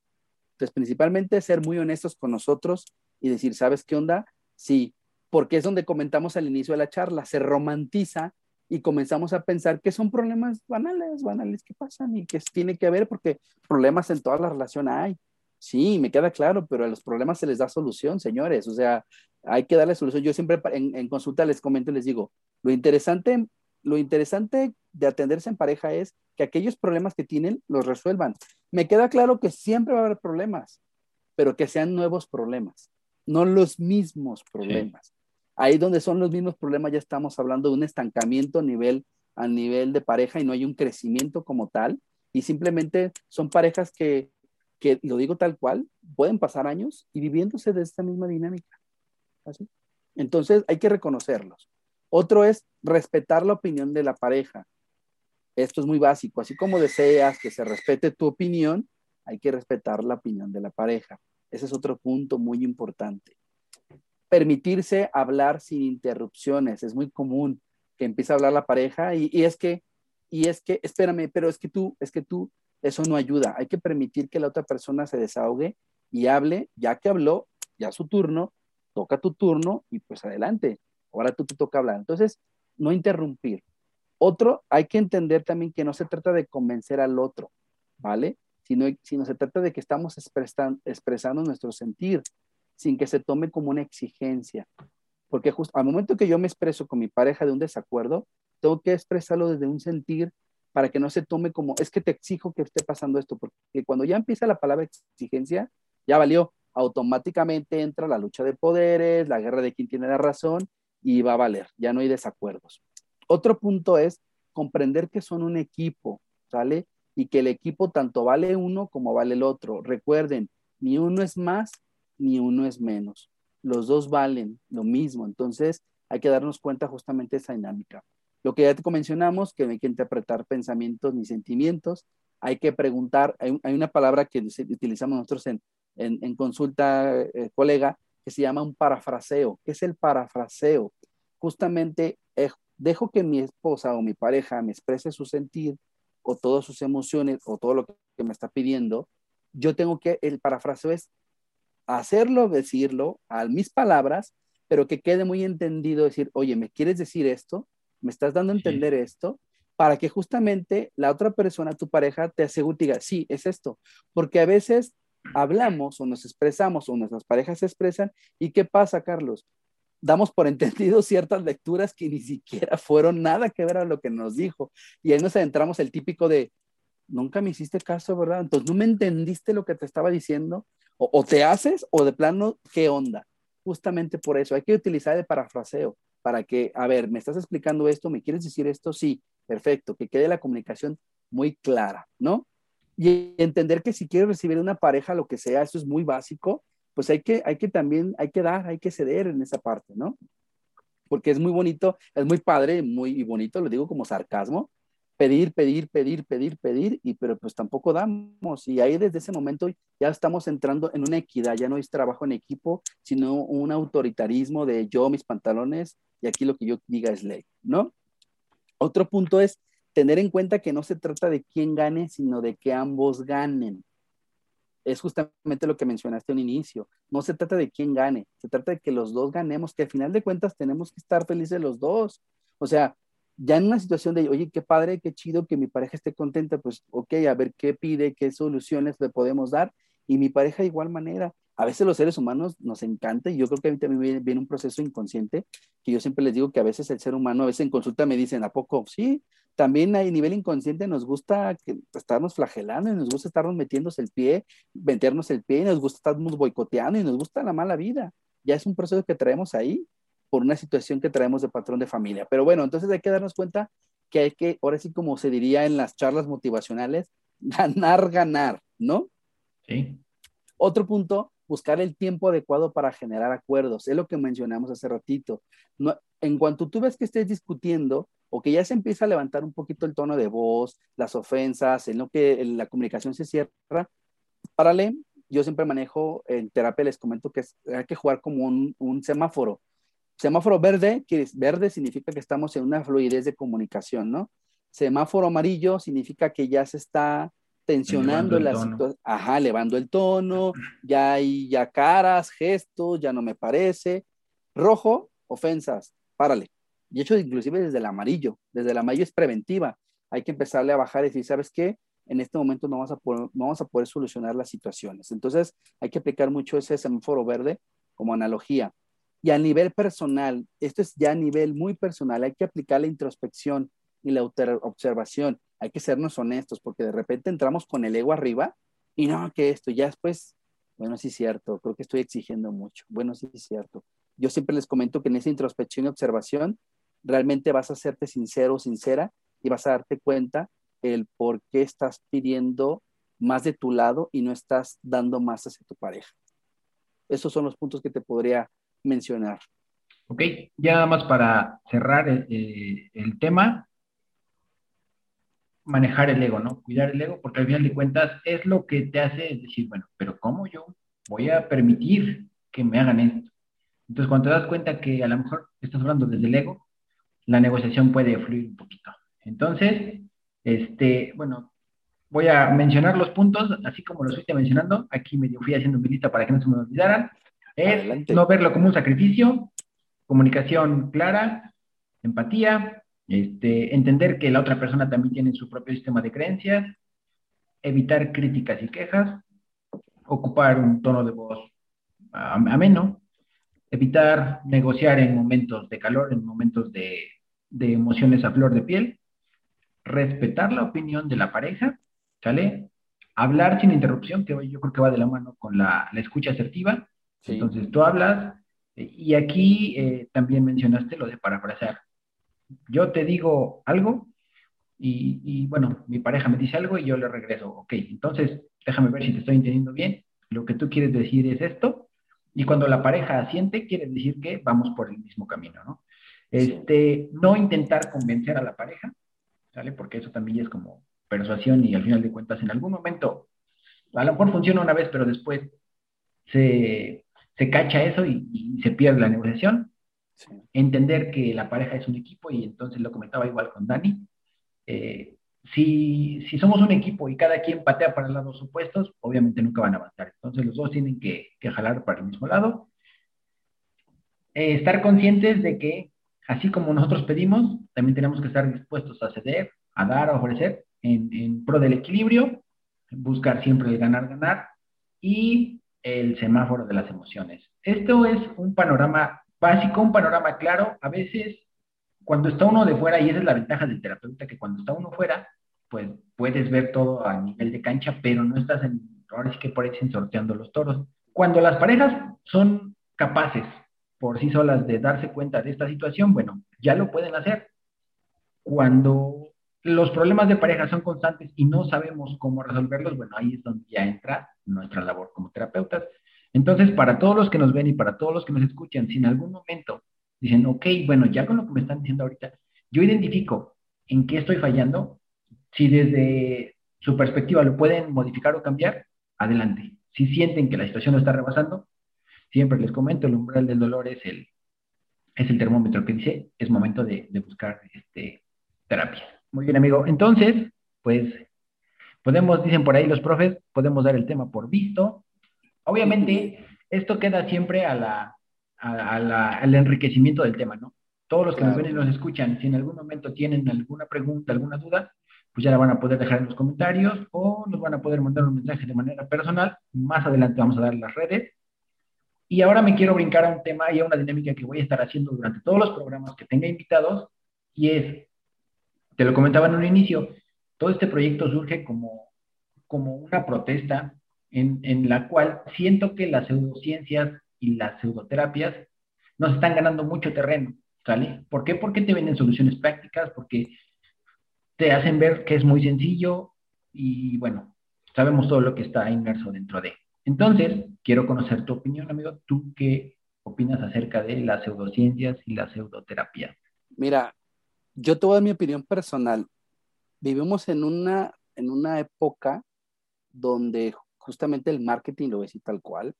Entonces, principalmente ser muy honestos con nosotros y decir, ¿sabes qué onda? Sí, porque es donde comentamos al inicio de la charla, se romantiza y comenzamos a pensar que son problemas banales, banales que pasan y que tiene que haber porque problemas en toda la relación hay. Sí, me queda claro, pero a los problemas se les da solución, señores. O sea, hay que darle solución. Yo siempre en, consulta les comento y les digo, lo interesante, lo interesante de atenderse en pareja es que aquellos problemas que tienen los resuelvan. Me queda claro que siempre va a haber problemas, pero que sean nuevos problemas, no los mismos problemas. Ahí donde son los mismos problemas, ya estamos hablando de un estancamiento a nivel, a nivel de pareja y no hay un crecimiento como tal. Y simplemente son parejas que, que lo digo tal cual, pueden pasar años y viviéndose de esta misma dinámica. ¿Así? Entonces hay que reconocerlos. Otro es respetar la opinión de la pareja. Esto es muy básico. Así como deseas que se respete tu opinión, hay que respetar la opinión de la pareja. Ese es otro punto muy importante. Permitirse hablar sin interrupciones. Es muy común que empiece a hablar la pareja y, es que, y es que, espérame, pero es que tú, es que tú, eso no ayuda. Hay que permitir que la otra persona se desahogue y hable, ya que habló, ya su turno, toca tu turno y pues adelante. Ahora tú te toca hablar. Entonces, no interrumpir. Otro, hay que entender también que no se trata de convencer al otro, ¿vale? Sino, sino se trata de que estamos expresando nuestro sentir sin que se tome como una exigencia. Porque justo al momento que yo me expreso con mi pareja de un desacuerdo, tengo que expresarlo desde un sentir para que no se tome como, es que te exijo que esté pasando esto, porque cuando ya empieza la palabra exigencia, ya valió, automáticamente entra la lucha de poderes, la guerra de quién tiene la razón y va a valer, ya no hay desacuerdos. Otro punto es comprender que son un equipo, ¿sale? Y que el equipo tanto vale uno como vale el otro. Recuerden, ni uno es más ni uno es menos. Los dos valen lo mismo, entonces hay que darnos cuenta justamente de esa dinámica. Lo que ya te mencionamos, que no hay que interpretar pensamientos ni sentimientos, hay que preguntar, hay, una palabra que utilizamos nosotros en, en, consulta, eh, colega, que se llama un parafraseo. ¿Qué es el parafraseo? Justamente eh, dejo que mi esposa o mi pareja me exprese su sentir o todas sus emociones o todo lo que me está pidiendo. Yo tengo que, el parafraseo es hacerlo, decirlo a mis palabras, pero que quede muy entendido, decir, oye, ¿me quieres decir esto? ¿Me estás dando a entender esto? Para que justamente la otra persona, tu pareja, te asegure, diga, sí, es esto. Porque a veces hablamos o nos expresamos o nuestras parejas se expresan. ¿Y qué pasa, Carlos? Damos por entendido ciertas lecturas que ni siquiera fueron nada que ver a lo que nos dijo. Y ahí nos adentramos el típico de, nunca me hiciste caso, ¿verdad? Entonces no me entendiste lo que te estaba diciendo. O, te haces o de plano, ¿qué onda? Justamente por eso hay que utilizar el parafraseo para que, a ver, me estás explicando esto, me quieres decir esto, sí, perfecto, que quede la comunicación muy clara, ¿no? y entender que si quieres recibir una pareja, lo que sea, eso es muy básico, pues hay que, hay que también, hay que dar, hay que ceder en esa parte, ¿no? Porque es muy bonito, es muy padre, muy bonito, lo digo como sarcasmo, pedir, pedir, pedir, pedir, pedir, y pero pues tampoco damos. Y ahí desde ese momento ya estamos entrando en una equidad, ya no es trabajo en equipo, sino un autoritarismo de yo, mis pantalones, y aquí lo que yo diga es ley, ¿no? Otro punto es tener en cuenta que no se trata de quién gane, sino de que ambos ganen. Es justamente lo que mencionaste un inicio. No se trata de quién gane, se trata de que los dos ganemos, que al final de cuentas tenemos que estar felices los dos. O sea, ya en una situación de, oye, qué padre, qué chido que mi pareja esté contenta, pues, ok, a ver qué pide, qué soluciones le podemos dar. Y mi pareja de igual manera. A veces los seres humanos nos encanta y yo creo que a mí también viene un proceso inconsciente que yo siempre les digo que a veces el ser humano, a veces en consulta me dicen, ¿a poco? Sí, también a nivel inconsciente nos gusta que, estarnos flagelando y nos gusta estarnos metiéndose el pie, meternos el pie y nos gusta estarnos boicoteando y nos gusta la mala vida. Ya es un proceso que traemos ahí por una situación que traemos de patrón de familia. Pero bueno, entonces hay que darnos cuenta que hay que, ahora sí como se diría en las charlas motivacionales, ganar, ganar, ¿no? Sí. Otro punto, buscar el tiempo adecuado para generar acuerdos. Es lo que mencionamos hace ratito. No, en cuanto tú ves que estés discutiendo, o que ya se empieza a levantar un poquito el tono de voz, las ofensas, en lo que la comunicación se cierra, párale, yo siempre manejo en terapia, les comento que hay que jugar como un, un semáforo. Semáforo verde, que es verde significa que estamos en una fluidez de comunicación, ¿no? Semáforo amarillo significa que ya se está tensionando la situación, ajá, elevando el tono, ya hay ya caras, gestos, ya no me parece. Rojo, ofensas, párale. Y hecho, inclusive desde el amarillo, desde el amarillo es preventiva. Hay que empezarle a bajar y decir, ¿sabes qué? En este momento no vamos a poder, no vamos a poder solucionar las situaciones. Entonces, hay que aplicar mucho ese semáforo verde como analogía. Y a nivel personal, esto es ya a nivel muy personal, hay que aplicar la introspección y la observación. Hay que sernos honestos porque de repente entramos con el ego arriba y no, que esto, ya después, bueno, sí es cierto, creo que estoy exigiendo mucho. Bueno, sí es cierto. Yo siempre les comento que en esa introspección y observación realmente vas a hacerte sincero o sincera y vas a darte cuenta el por qué estás pidiendo más de tu lado y no estás dando más hacia tu pareja. Esos son los puntos que te podría mencionar. Ok, ya nada más para cerrar el, eh, el tema, manejar el ego, ¿no? Cuidar el ego, porque al final de cuentas es lo que te hace decir, bueno, pero ¿cómo yo voy a permitir que me hagan esto? Entonces, cuando te das cuenta que a lo mejor estás hablando desde el ego, la negociación puede fluir un poquito. Entonces, este, bueno, voy a mencionar los puntos, así como los fuiste mencionando. Aquí medio fui haciendo lista para que no se me olvidaran. Es no verlo como un sacrificio, comunicación clara, empatía, este, entender que la otra persona también tiene su propio sistema de creencias, evitar críticas y quejas, ocupar un tono de voz ameno, evitar negociar en momentos de calor, en momentos de, emociones a flor de piel, respetar la opinión de la pareja, ¿sale? Hablar sin interrupción, que yo creo que va de la mano con la, escucha asertiva. Entonces tú hablas, y aquí eh, también mencionaste lo de parafrasear. Yo te digo algo y, y, bueno, mi pareja me dice algo y yo le regreso, ok, entonces déjame ver si te estoy entendiendo bien. Lo que tú quieres decir es esto, y cuando la pareja asiente, quiere decir que vamos por el mismo camino, ¿no? Este, no intentar convencer a la pareja, ¿sale? Porque eso también es como persuasión y al final de cuentas en algún momento, a lo mejor funciona una vez, pero después se, se cacha eso y, se pierde la negociación. Entender que la pareja es un equipo y entonces lo comentaba igual con Dani. Eh, si, si, somos un equipo y cada quien patea para los lados opuestos, obviamente nunca van a avanzar. Entonces los dos tienen que, que jalar para el mismo lado. Eh, estar conscientes de que, así como nosotros pedimos, también tenemos que estar dispuestos a ceder, a dar, a ofrecer en, en pro del equilibrio, buscar siempre el ganar-ganar y el semáforo de las emociones. Esto es un panorama básico, un panorama claro. A veces cuando está uno de fuera, y esa es la ventaja del terapeuta, que cuando está uno fuera, pues puedes ver todo a nivel de cancha, pero no estás en, ahora sí que parecen sorteando los toros. Cuando las parejas son capaces por sí solas de darse cuenta de esta situación, bueno, ya lo pueden hacer. Cuando los problemas de pareja son constantes y no sabemos cómo resolverlos, bueno, ahí es donde ya entra nuestra labor como terapeutas. Entonces, para todos los que nos ven y para todos los que nos escuchan, si en algún momento dicen, ok, bueno, ya con lo que me están diciendo ahorita, yo identifico en qué estoy fallando, si desde su perspectiva lo pueden modificar o cambiar, adelante. Si sienten que la situación está rebasando, siempre les comento, el umbral del dolor es el, es el termómetro que dice, es momento de, buscar este, terapia. Muy bien, amigo. Entonces, pues, podemos, dicen por ahí los profes, podemos dar el tema por visto. Obviamente, esto queda siempre a la, al enriquecimiento del tema, ¿no? Todos los que nos ven y nos escuchan, si en algún momento tienen alguna pregunta, alguna duda, pues ya la van a poder dejar en los comentarios o nos van a poder mandar un mensaje de manera personal. Más adelante vamos a dar las redes. Y ahora me quiero brincar a un tema y a una dinámica que voy a estar haciendo durante todos los programas que tenga invitados, y es, te lo comentaba en un inicio, todo este proyecto surge como, como una protesta en, en la cual siento que las pseudociencias y las pseudoterapias nos están ganando mucho terreno. ¿Por qué? Porque te venden soluciones prácticas, porque te hacen ver que es muy sencillo y bueno, sabemos todo lo que está inmerso dentro de. Entonces, quiero conocer tu opinión, amigo. ¿Tú qué opinas acerca de las pseudociencias y la pseudoterapia? Mira, yo te voy a dar mi opinión personal. Vivimos en una, en una época donde justamente el marketing lo ves y tal cual,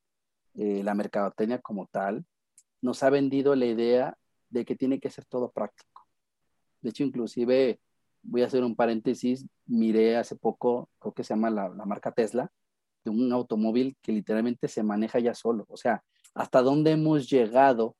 eh, la mercadotecnia como tal, nos ha vendido la idea de que tiene que ser todo práctico. De hecho, inclusive, voy a hacer un paréntesis, miré hace poco, creo que se llama la, marca Tesla, de un automóvil que literalmente se maneja ya solo. O sea, hasta dónde hemos llegado,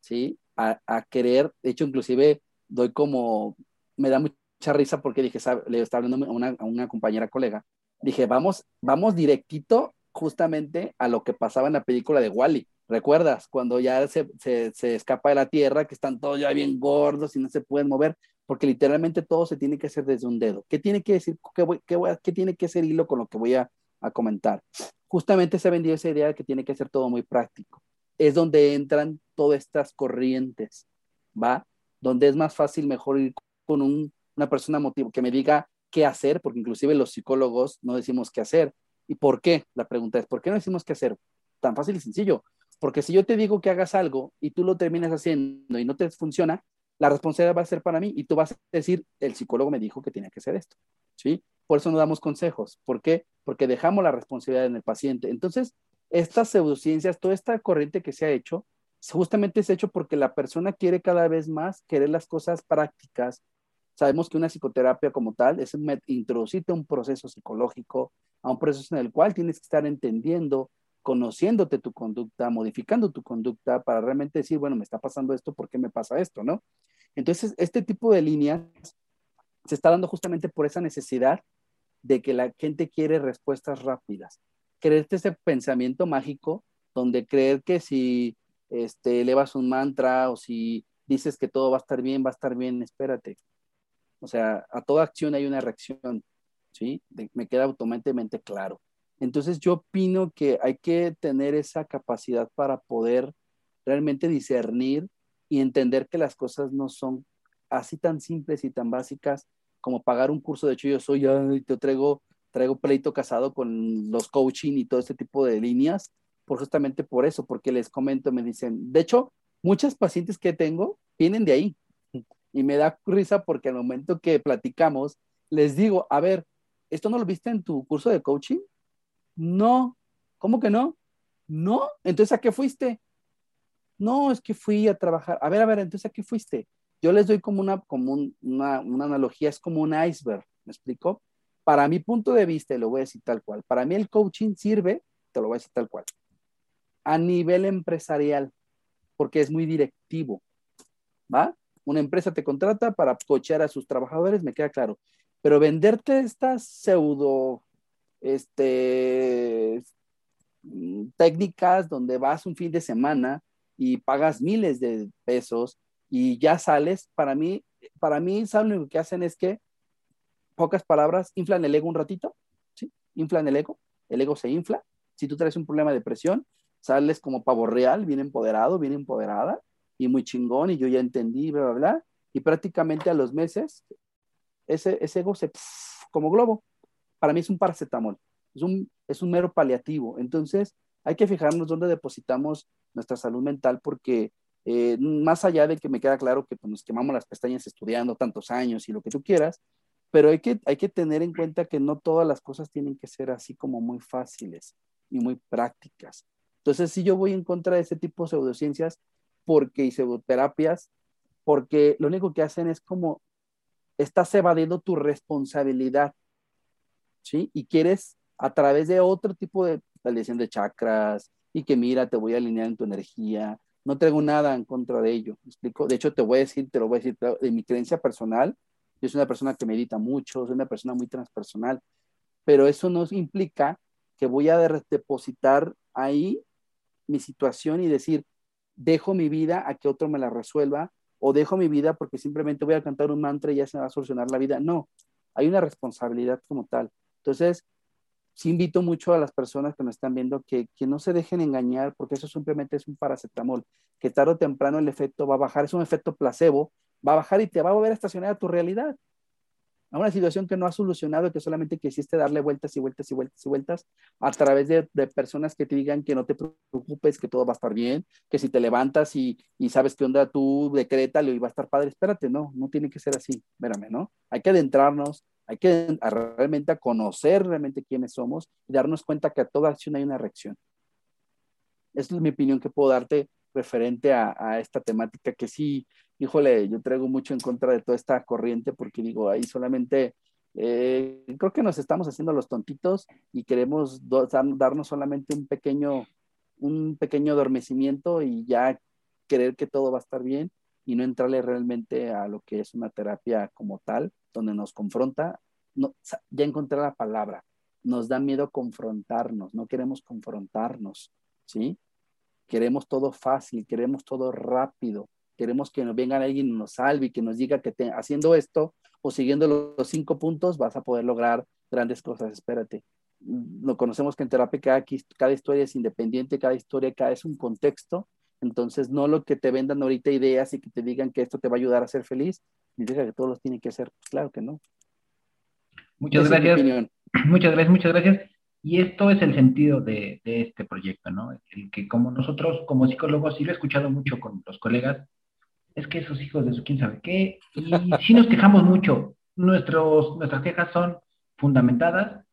¿sí? A, a querer, de hecho, inclusive doy como, me da mucha risa porque dije, le estaba hablando a una, compañera colega, dije, vamos, vamos directito justamente a lo que pasaba en la película de Wally. ¿Recuerdas? Cuando ya se, se, escapa de la tierra, que están todos ya bien gordos y no se pueden mover, porque literalmente todo se tiene que hacer desde un dedo. ¿Qué tiene que decir? ¿Qué, qué, qué tiene que ser hilo con lo que voy a, a comentar? Justamente se vendió esa idea de que tiene que ser todo muy práctico. Es donde entran todas estas corrientes, ¿va? Donde es más fácil, mejor ir con un, una persona motivo, que me diga qué hacer, porque inclusive los psicólogos no decimos qué hacer. ¿Y por qué? La pregunta es, ¿por qué no decimos qué hacer? Tan fácil y sencillo. Porque si yo te digo que hagas algo y tú lo terminas haciendo y no te funciona, la responsabilidad va a ser para mí y tú vas a decir, el psicólogo me dijo que tenía que hacer esto. ¿Sí? Por eso no damos consejos. ¿Por qué? Porque dejamos la responsabilidad en el paciente. Entonces, estas pseudociencias, toda esta corriente que se ha hecho, justamente ha hecho porque la persona quiere cada vez más querer las cosas prácticas. Sabemos que una psicoterapia como tal es introducirte a un proceso psicológico, a un proceso en el cual tienes que estar entendiendo, conociéndote tu conducta, modificando tu conducta para realmente decir, bueno, me está pasando esto, ¿por qué me pasa esto? ¿No? Entonces, este tipo de líneas se está dando justamente por esa necesidad de que la gente quiere respuestas rápidas. Creerte ese pensamiento mágico donde creer que si este, elevas un mantra o si dices que todo va a estar bien, va a estar bien, espérate. O sea, a toda acción hay una reacción, ¿sí? me queda automáticamente claro. Entonces yo opino que hay que tener esa capacidad para poder realmente discernir y entender que las cosas no son así tan simples y tan básicas como pagar un curso. De hecho, yo soy, te traigo, traigo pleito casado con los coaching y todo este tipo de líneas, por justamente por eso, porque les comento, me dicen, de hecho, muchas pacientes que tengo vienen de ahí. Y me da risa porque al momento que platicamos, les digo, a ver, ¿esto no lo viste en tu curso de coaching? No. ¿Cómo que no? No. Entonces, ¿a qué fuiste? No, es que fui a trabajar. A ver, a ver, entonces, ¿a qué fuiste? Yo les doy como una, como una, una analogía, es como un iceberg, ¿me explico? Para mi punto de vista, y lo voy a decir tal cual, para mí el coaching sirve, te lo voy a decir tal cual, a nivel empresarial, porque es muy directivo, ¿va? Una empresa te contrata para cochear a sus trabajadores, me queda claro, pero venderte estas pseudo este, técnicas donde vas un fin de semana y pagas miles de pesos y ya sales, para mí, para mí, ¿saben lo que hacen? Es que, pocas palabras, inflan el ego un ratito, ¿sí? Inflan el ego, el ego se infla. Si tú traes un problema de presión, sales como pavo real, bien empoderado, bien empoderada y muy chingón y yo ya entendí, bla, bla, bla. Y prácticamente a los meses, ese, ese ego se, como globo, para mí es un paracetamol, es un, es un mero paliativo. Entonces, hay que fijarnos dónde depositamos nuestra salud mental porque eh, más allá de que me queda claro que pues, nos quemamos las pestañas estudiando tantos años y lo que tú quieras, pero hay que, hay que tener en cuenta que no todas las cosas tienen que ser así como muy fáciles y muy prácticas. Entonces, si yo voy en contra de ese tipo de pseudociencias porque y pseudoterapias, porque lo único que hacen es como estás evadiendo tu responsabilidad ¿sí? Y quieres a través de otro tipo de alineación de chakras y que mira, te voy a alinear en tu energía. No tengo nada en contra de ello, ¿me explico? De hecho, te voy a decir, te lo voy a decir, de mi creencia personal, yo soy una persona que medita mucho, soy una persona muy transpersonal, pero eso no implica que voy a depositar ahí mi situación y decir, dejo mi vida a que otro me la resuelva o dejo mi vida porque simplemente voy a cantar un mantra y ya se va a solucionar la vida. No, hay una responsabilidad como tal. Entonces, sí invito mucho a las personas que nos están viendo que, que no se dejen engañar porque eso simplemente es un paracetamol, que tarde o temprano el efecto va a bajar, es un efecto placebo, va a bajar y te va a volver a estacionar a tu realidad. A una situación que no ha solucionado, que solamente quisiste darle vueltas y vueltas y vueltas y vueltas a través de, personas que te digan que no te preocupes, que todo va a estar bien, que si te levantas y, y sabes qué onda tú, decrétalo y va a estar padre. Espérate, no, no tiene que ser así, espérame, ¿no? Hay que adentrarnos, hay que realmente a conocer realmente quiénes somos y darnos cuenta que a toda acción hay una reacción. Esa es mi opinión que puedo darte referente a, esta temática que sí, híjole, yo traigo mucho en contra de toda esta corriente porque digo, ahí solamente eh, creo que nos estamos haciendo los tontitos y queremos darnos solamente un pequeño, un pequeño adormecimiento y ya creer que todo va a estar bien y no entrarle realmente a lo que es una terapia como tal, donde nos confronta. Ya encontré la palabra, nos da miedo confrontarnos, no queremos confrontarnos, ¿sí? Queremos todo fácil, queremos todo rápido, queremos que nos venga alguien y nos salve y que nos diga que haciendo esto o siguiendo los, cinco puntos vas a poder lograr grandes cosas. Espérate, lo conocemos que en terapia cada, cada historia es independiente, cada historia, cada es un contexto entonces, no lo que te vendan ahorita ideas y que te digan que esto te va a ayudar a ser feliz, diga que todos los tienen que hacer. Pues claro que no. Muchas gracias. Muchas gracias, muchas gracias. Y esto es el sentido de, este proyecto, ¿no? El que como nosotros, como psicólogos, sí lo he escuchado mucho con los colegas, es que esos hijos de su quién sabe qué, y sí nos quejamos mucho, Nuestros, nuestras quejas son fundamentadas,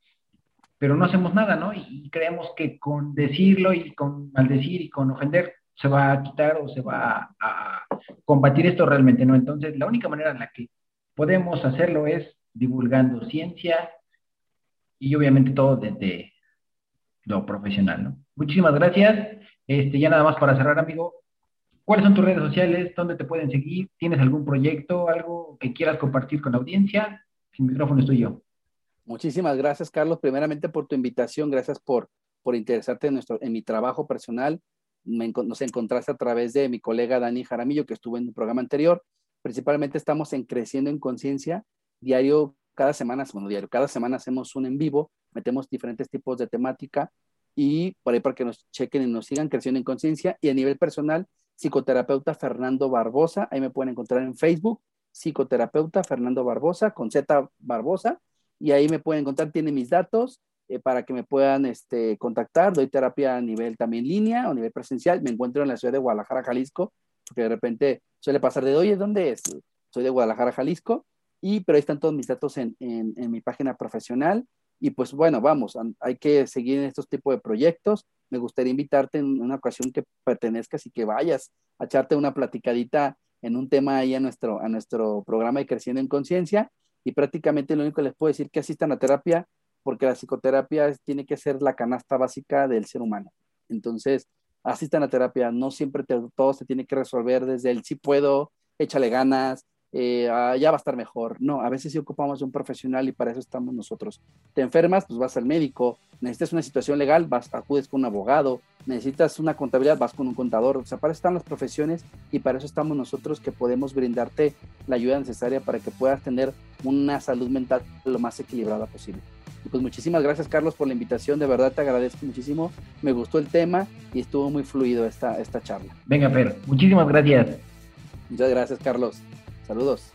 pero no hacemos nada, ¿no? Y, creemos que con decirlo y con maldecir y con ofender se va a quitar o se va a, a combatir esto realmente, ¿no? Entonces, la única manera en la que podemos hacerlo es divulgando ciencia, y obviamente todo desde lo profesional, ¿no? Muchísimas gracias. Este, ya nada más para cerrar, amigo. ¿Cuáles son tus redes sociales? ¿Dónde te pueden seguir? ¿Tienes algún proyecto, algo que quieras compartir con la audiencia? El micrófono estoy yo. Muchísimas gracias, Carlos. Primeramente por tu invitación, gracias por, por interesarte en, nuestro, en mi trabajo personal. nos encontraste a través de mi colega Dani Jaramillo, que estuvo en un programa anterior. Principalmente estamos en Creciendo en Conciencia, diario cada semana, bueno, diario, cada semana hacemos un en vivo, metemos diferentes tipos de temática y por ahí para que nos chequen y nos sigan creciendo en conciencia. Y a nivel personal, psicoterapeuta Fernando Barbosa, ahí me pueden encontrar en Facebook, psicoterapeuta Fernando Barbosa, con Z Barbosa, y ahí me pueden encontrar, tiene mis datos eh, para que me puedan este, contactar. Doy terapia a nivel también línea o a nivel presencial. Me encuentro en la ciudad de Guadalajara, Jalisco, porque de repente suele pasar de, oye, ¿dónde es? Soy de Guadalajara, Jalisco y, pero ahí están todos mis datos en, en, mi página profesional. Y pues bueno, vamos, hay que seguir en estos tipos de proyectos. Me gustaría invitarte en una ocasión que pertenezcas y que vayas a echarte una platicadita en un tema ahí a nuestro, a nuestro programa de Creciendo en Conciencia. Y prácticamente lo único que les puedo decir que asistan a terapia, porque la psicoterapia tiene que ser la canasta básica del ser humano. Entonces, asistan a terapia, no siempre todo se tiene que resolver desde el sí puedo, échale ganas, eh, ah, ya va a estar mejor. No, a veces sí ocupamos de un profesional y para eso estamos nosotros. Te enfermas, pues vas al médico. Necesitas una situación legal, vas, acudes con un abogado. Necesitas una contabilidad, vas con un contador. O sea, para eso están las profesiones y para eso estamos nosotros que podemos brindarte la ayuda necesaria para que puedas tener una salud mental lo más equilibrada posible. Y pues muchísimas gracias, Carlos, por la invitación. De verdad te agradezco muchísimo. Me gustó el tema y estuvo muy fluido esta, esta charla. Venga, Fer, muchísimas gracias. Muchas gracias, Carlos. Saludos.